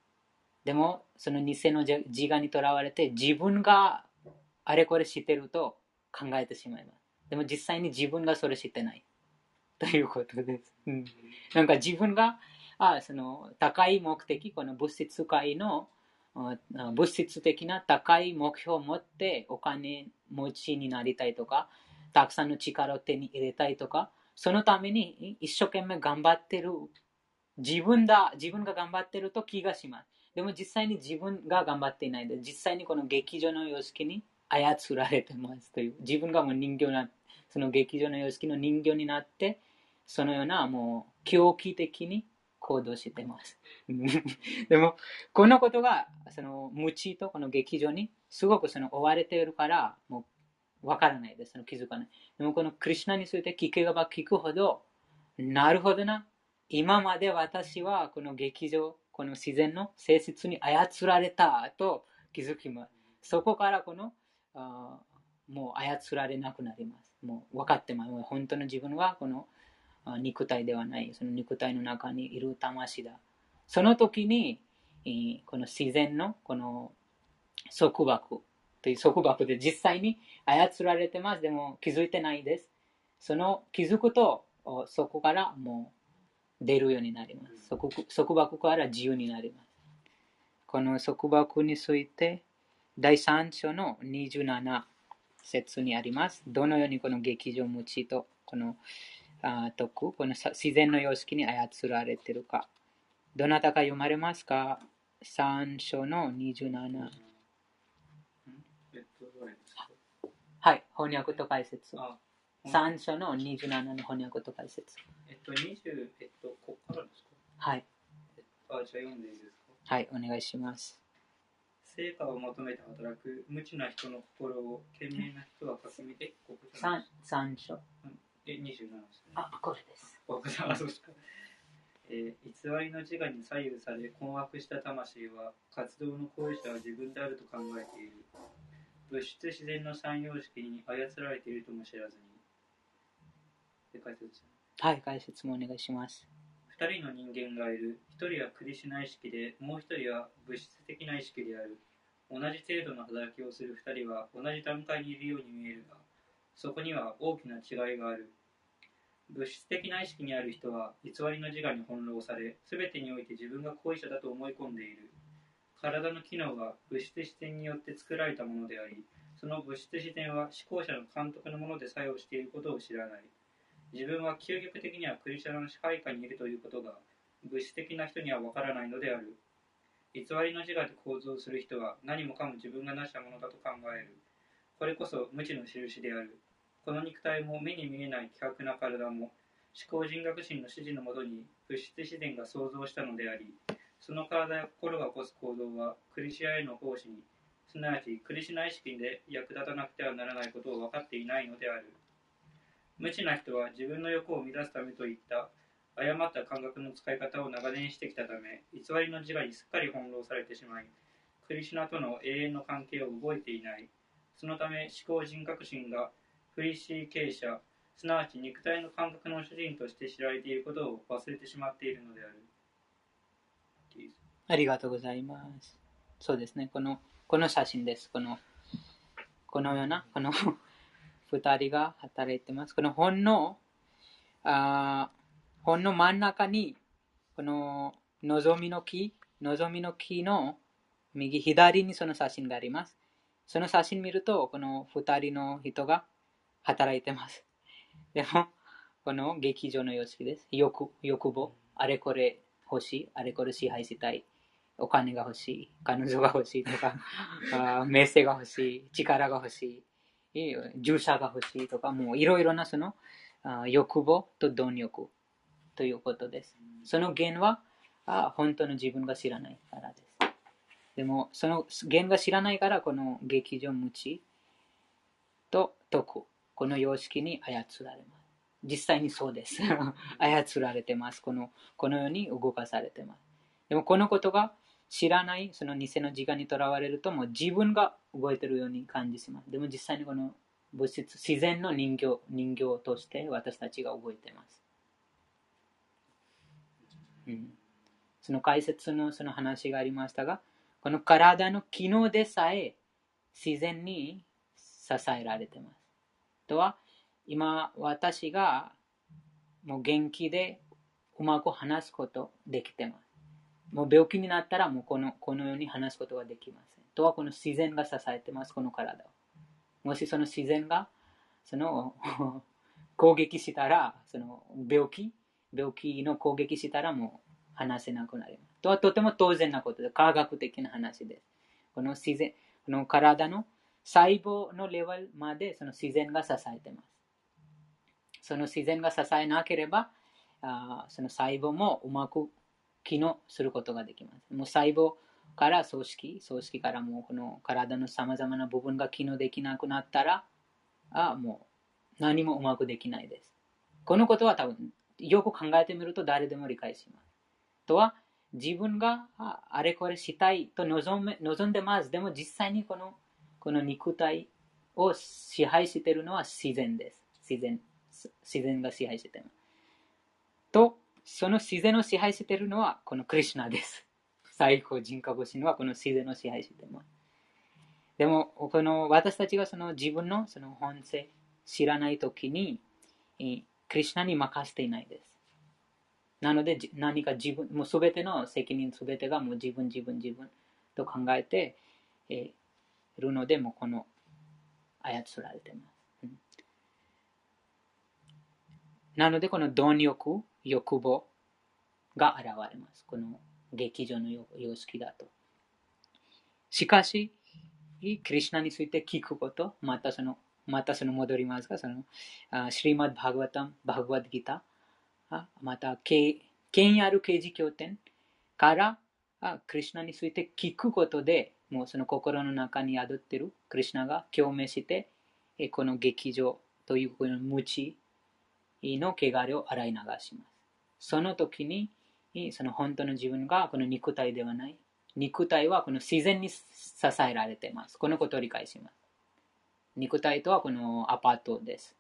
でも、その偽の自我にとらわれて、自分があれこれ知ってると考えてしまいます。でも実際に自分がそれ知ってない。ということです。うん、なんか自分があその高い目的、この物質界の物質的な高い目標を持ってお金持ちになりたいとか、たくさんの力を手に入れたいとか、そのために一生懸命頑張ってる自分だ、自分が頑張ってると気がします。でも実際に自分が頑張っていないで、実際にこの劇場の様式に操られてますという、自分がもう人形な、その劇場の様式の人形になって、そのようなもう狂気的に行動してます。でも、このことが、その無知とこの劇場にすごくその追われているから、もうわからないです。その気づかない。でもこのクリュナについて聞けば聞くほど、なるほどな。今まで私はこの劇場、この自然の性質に操られたと気づきます。そこからこのあもう操られなくなります。もう分かってます。本当の自分はこの肉体ではない。その肉体の中にいる魂だ。その時に、この自然のこの束縛という束縛で実際に操られてます。でも気づいてないです。その気づくと、そこからもう出るようになります。束縛から自由になります。この束縛について、第3章の27節にあります。どのようにこの劇場持ちと、このあ徳、この自然の様式に操られているか。どなたか読まれますか ?3 章の27。はい、翻訳と解説。3章の27の翻訳と解説。えっと、20、えっと、ここからですか？はい。あ、じゃあ読んでいいですか？はい、お願いします。成果を求めて働く無知な人の心を賢明な人はかすみて、ここ三三章。え、27ですね。あ、これです。あ、そうですか。えー、偽りの自我に左右され困惑した魂は活動の行為者は自分であると考えている物質自然の三様式に操られているとも知らずにで解説はい解説もお願いします。2人の人間がいる。1人はクリシュナ意識でもう1人は物質的な意識である。同じ程度の働きをする2人は同じ段階にいるように見えるがそこには大きな違いがある。物質的な意識にある人は偽りの自我に翻弄され全てにおいて自分が行為者だと思い込んでいる。体の機能は物質自然によって作られたものでありその物質自然は思考者の監督のもので作用していることを知らない。自分は究極的にはクリスチャンの支配下にいるということが物質的な人にはわからないのである。偽りの自我で構造する人は何もかも自分が成したものだと考える。これこそ無知の印である。この肉体も目に見えない希薄な体も思考人格心の指示のもとに物質自然が創造したのでありその体や心が起こす行動はクリシアへの奉仕にすなわちクリシナ意識で役立たなくてはならないことを分かっていないのである。無知な人は自分の欲を満たすためといった誤った感覚の使い方を長年してきたため偽りの自我にすっかり翻弄されてしまいクリシュナとの永遠の関係を覚えていないそのため思考人格心がフリシー傾斜すなわち肉体の感覚の主人として知られていることを忘れてしまっているのであるありがとうございます。そうですね。この、この写真です。この、このような、この二人が働いてます。この本の、あ本の真ん中に、この、望みの木、望みの木の右左にその写真があります。その写真見ると、この二人の人が働いてます。でも、この劇場の様式です。欲欲望、あれこれ欲しい、あれこれ支配したい、お金が欲しい、彼女が欲しいとか、あ名声が欲しい、力が欲しい、従者が欲しいとか、もういろいろなそのあ欲望と貪欲ということです。その原はあ本当の自分が知らないからです。でも、その原が知らないから、この劇場無知と徳、この様式に操られます。実際にそうです。操られてます。このこのように動かされてます。でもこのことが知らない、その偽の自我にとらわれると、もう自分が動いてるように感じします。でも実際にこの物質、自然の人形人形として私たちが動いてます。うん、その解説のその話がありましたが、この体の機能でさえ自然に支えられてます。とは、今私がもう元気でうまく話すことできてます。もう病気になったらもうこのこのように話すことができません。とはこの自然が支えてます、この体を。もしその自然がその 攻撃したら、その病気、病気の攻撃したらもう話せなくなります。とはとても当然なことで、科学的な話です。この自然、この体の細胞のレベルまでその自然が支えてます。その自然が支えなければ、あその細胞もうまく機能することができます。もう細胞から組織、組織からもうこの体のさまざまな部分が機能できなくなったら、あもう何もうまくできないです。このことは多分よく考えてみると誰でも理解します。とは、自分があれこれしたいと望め望んでます。でも実際にこのこの肉体を支配しているのは自然です。自然。自然が支配しています。と、その自然を支配しているのはこのクリュナです。最高人格神はこの自然を支配しています。でも、この私たちがその自分のその本性知らないときに、クリュナに任せていないです。なので、何か自分、もうすべての責任すべてがもう自分、自分、自分と考えてえいるので、もうこの操られています。なので、この貪欲、欲望が現れます。この劇場の様式だと。しかし、クリュナについて聞くこと、またその、またその戻りますが、その、シリマッバグワタム、バグワッドギタ、また、権威ある刑事経典から、クリュナについて聞くことで、もうその心の中に宿っているクリュナが共鳴して、この劇場というこの無知の汚れを洗い流します。その時に、その本当の自分がこの肉体ではない。肉体はこの自然に支えられています。このことを理解します。肉体とはこのアパートです。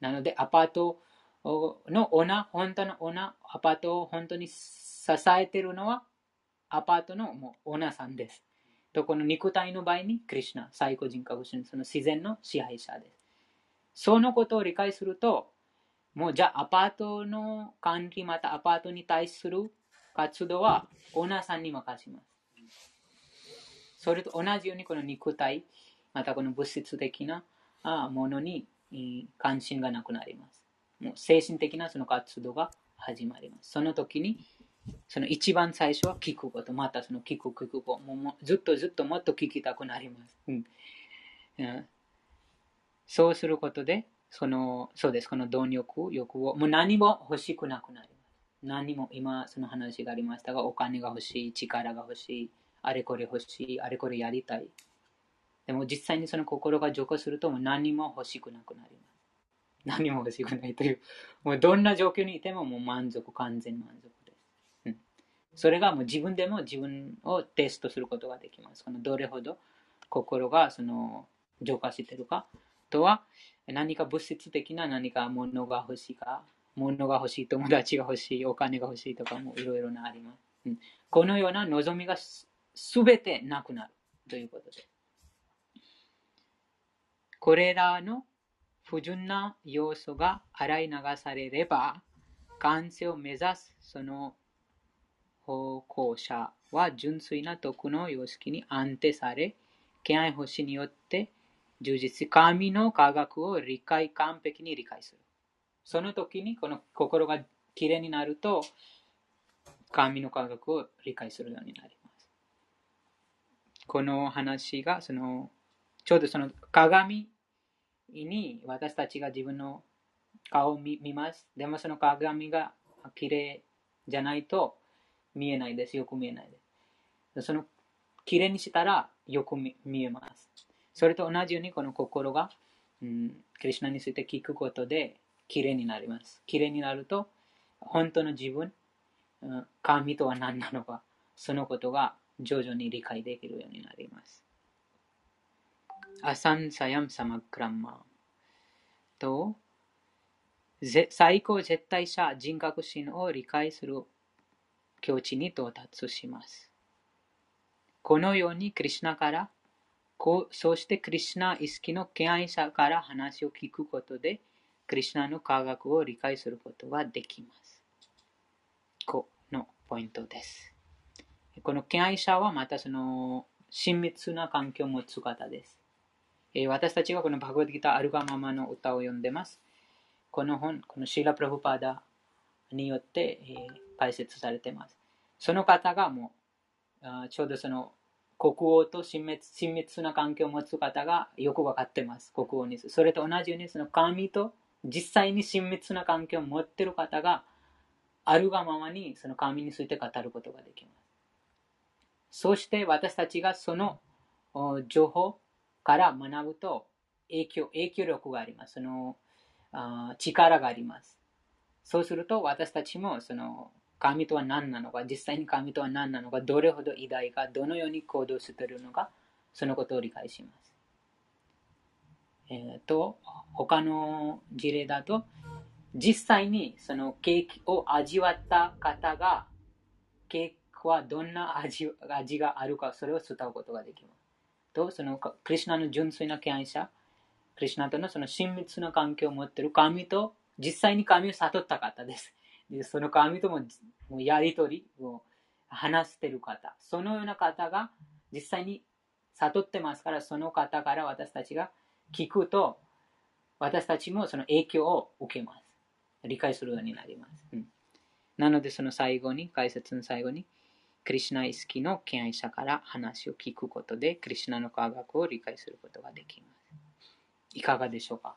なので、アパートのオーナー、本当のオーナー、アパートを本当に支えているのは、アパートのもうオーナーさんです。と、この肉体の場合に、クリュナ、最高人格神、その自然の支配者です。そのことを理解すると、もうじゃあアパートの管理またアパートに対する活動はオーナーさんに任せます。それと同じようにこの肉体、またこの物質的なものに関心がなくなります。もう精神的なその活動が始まります。その時に、その一番最初は聞くこと、またその聞く聞くこと、もうずっとずっともっと聞きたくなります。うん、そうすることで、その、そうです、この貪欲、欲を、もう何も欲しくなくなります。何も、今その話がありましたが、お金が欲しい、力が欲しい、あれこれ欲しい、あれこれやりたい。でも実際にその心が浄化するともう何も欲しくなくなります。何も欲しくないという、もうどんな状況にいてももう満足、完全満足です。うん、それがもう自分でも自分をテストすることができます。このどれほど心がその浄化しているかとは、何か物質的な何か物が欲しいか、物が欲しい、友達が欲しい、お金が欲しいとかもいろいろなあります。このような望みがすべてなくなるということで。これらの不純な要素が洗い流されれば、完成を目指すその方向者は純粋な徳の様式に安定され、敬愛星によって充実し、神の科学を理解、完璧に理解する。その時にこの心がきれいになると、神の科学を理解するようになります。この話が、その、ちょうどその鏡に私たちが自分の顔を見ます。でもその鏡がきれいじゃないと見えないです。よく見えないです。そのきれいにしたらよく見えます。それと同じようにこの心が、うん、クリュナについて聞くことできれいになります。きれいになると本当の自分、うん神とは何なのか、そのことが徐々に理解できるようになります。アサンサヤムサマクランマと最高絶対者人格心を理解する境地に到達します。このようにクリュナからそしてクリュナ意識の敬愛者から話を聞くことでクリュナの科学を理解することができます。このポイントです。この敬愛者はまたその親密な関係を持つ方です。え私たちはこのバグワッドギターアルガママの歌を読んでます。この本、このシーラ・プラブパーダによって、え解説されてます。その方がもう、あちょうどその国王と親密親密な関係を持つ方がよくわかってます、国王に。それと同じように、その神と実際に親密な関係を持っている方があるがままにその神について語ることができます。そして私たちがその情報から学ぶと影響影響力があります。そのあ力があります。そうすると私たちもその神とは何なのか、実際に神とは何なのか、どれほど偉大か、どのように行動しているのか、そのことを理解します。え、ー、と、他の事例だと、実際にそのケーキを味わった方が、ケーキはどんな味味があるか、それを伝うことができます。と、そのクリュナの純粋な敬愛者、クリュナとのその親密な関係を持っている神と、実際に神を悟った方です。でその神ともやりとりを話してる方、そのような方が実際に悟ってますから、その方から私たちが聞くと、私たちもその影響を受けます。理解するようになります。うん、なので、その最後に、解説の最後に、クリシナ意識の敬愛者から話を聞くことで、クリシナの科学を理解することができます。いかがでしょうか？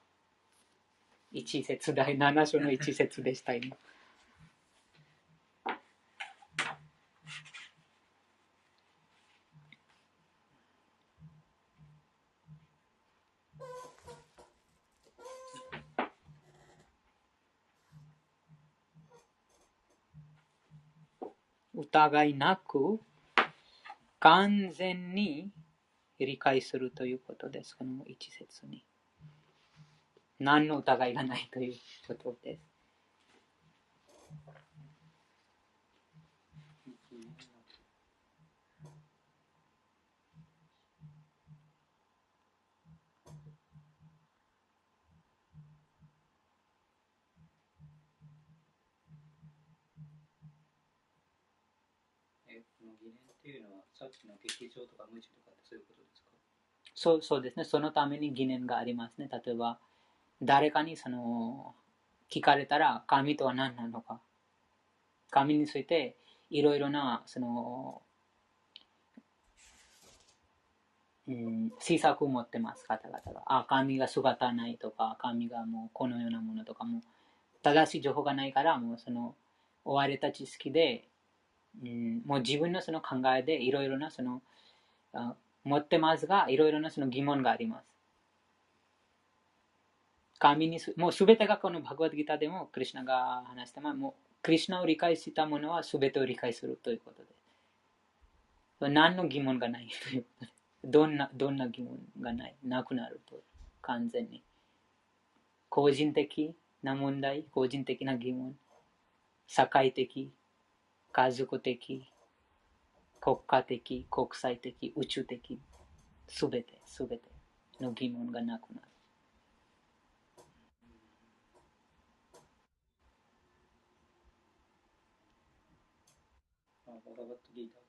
一節第7章の一節でした、今。疑いなく完全に理解するということです。この一節に。何の疑いがないということです。さっきの劇場とか無知とかってそういうことですか？そうそうですね。そのために疑念がありますね。例えば、誰かにその聞かれたら神とは何なのか。神についていろいろなその、うん、施策を持ってます方々が。あ、神が姿ないとか、神がもうこのようなものとかも、正しい情報がないから、もうその追われた知識でうん、もう自分のその考えでいろいろなそのあ持ってますが、いろいろなその疑問があります。神にもうすべてがこのバグワッドギターでもクリュナが話してます。もうクリュナを理解したものはすべてを理解するということで。何の疑問がないということで。どんな、どんな疑問がない。なくなると。完全に。個人的な問題、個人的な疑問、社会的、家族的、国家的、国際的、宇宙的、すべて、すべての疑問がなくなる。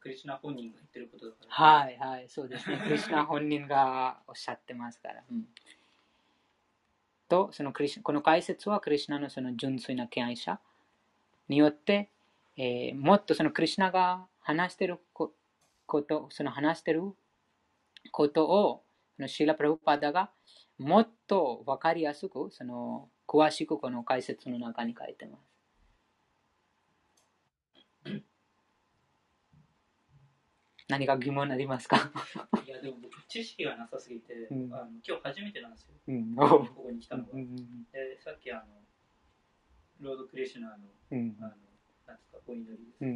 クリシナ本人が言ってることだから。はいはい、そうですね。クリシナ本人がおっしゃってますから。うん、と、そのクリシこの解説はクリシナのその純粋な敬愛者によって、えー、もっとそのクリシナが話してること、その話してることを、そのシーラ・プラブパダがもっとわかりやすく、その詳しくこの解説の中に書いてます。何か疑問ありますか？いや、でも僕、知識がなさすぎて、うん、あの今日初めてなんですよ。うん、ここに来たのが。うん、で、さっきあの、ロードクリシュナーの、うん、あのなんですか、お祈りですか、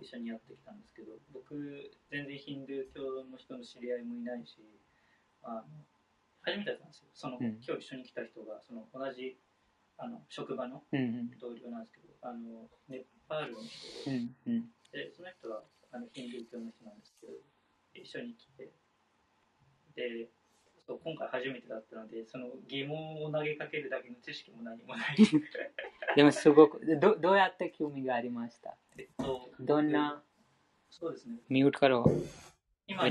一緒にやってきたんですけど、僕、全然ヒンドゥー教の人の知り合いもいないし、あの初めてだったんですよ。その、今日一緒に来た人が、その同じあの職場の同僚なんですけど、あのネパールの人で、でその人はあのヒンドゥー教の人なんですけど一緒に来てでそう今回初めてだったのでその疑問を投げかけるだけの知識も何もない。でもすごくどどうやって興味がありました、えっと、どんな？そうですね。ミュートから今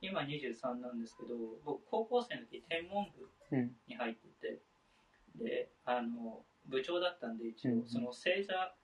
今23なんですけど僕高校生の時天文部に入ってて、うん、であの部長だったんで一応、うん、その星座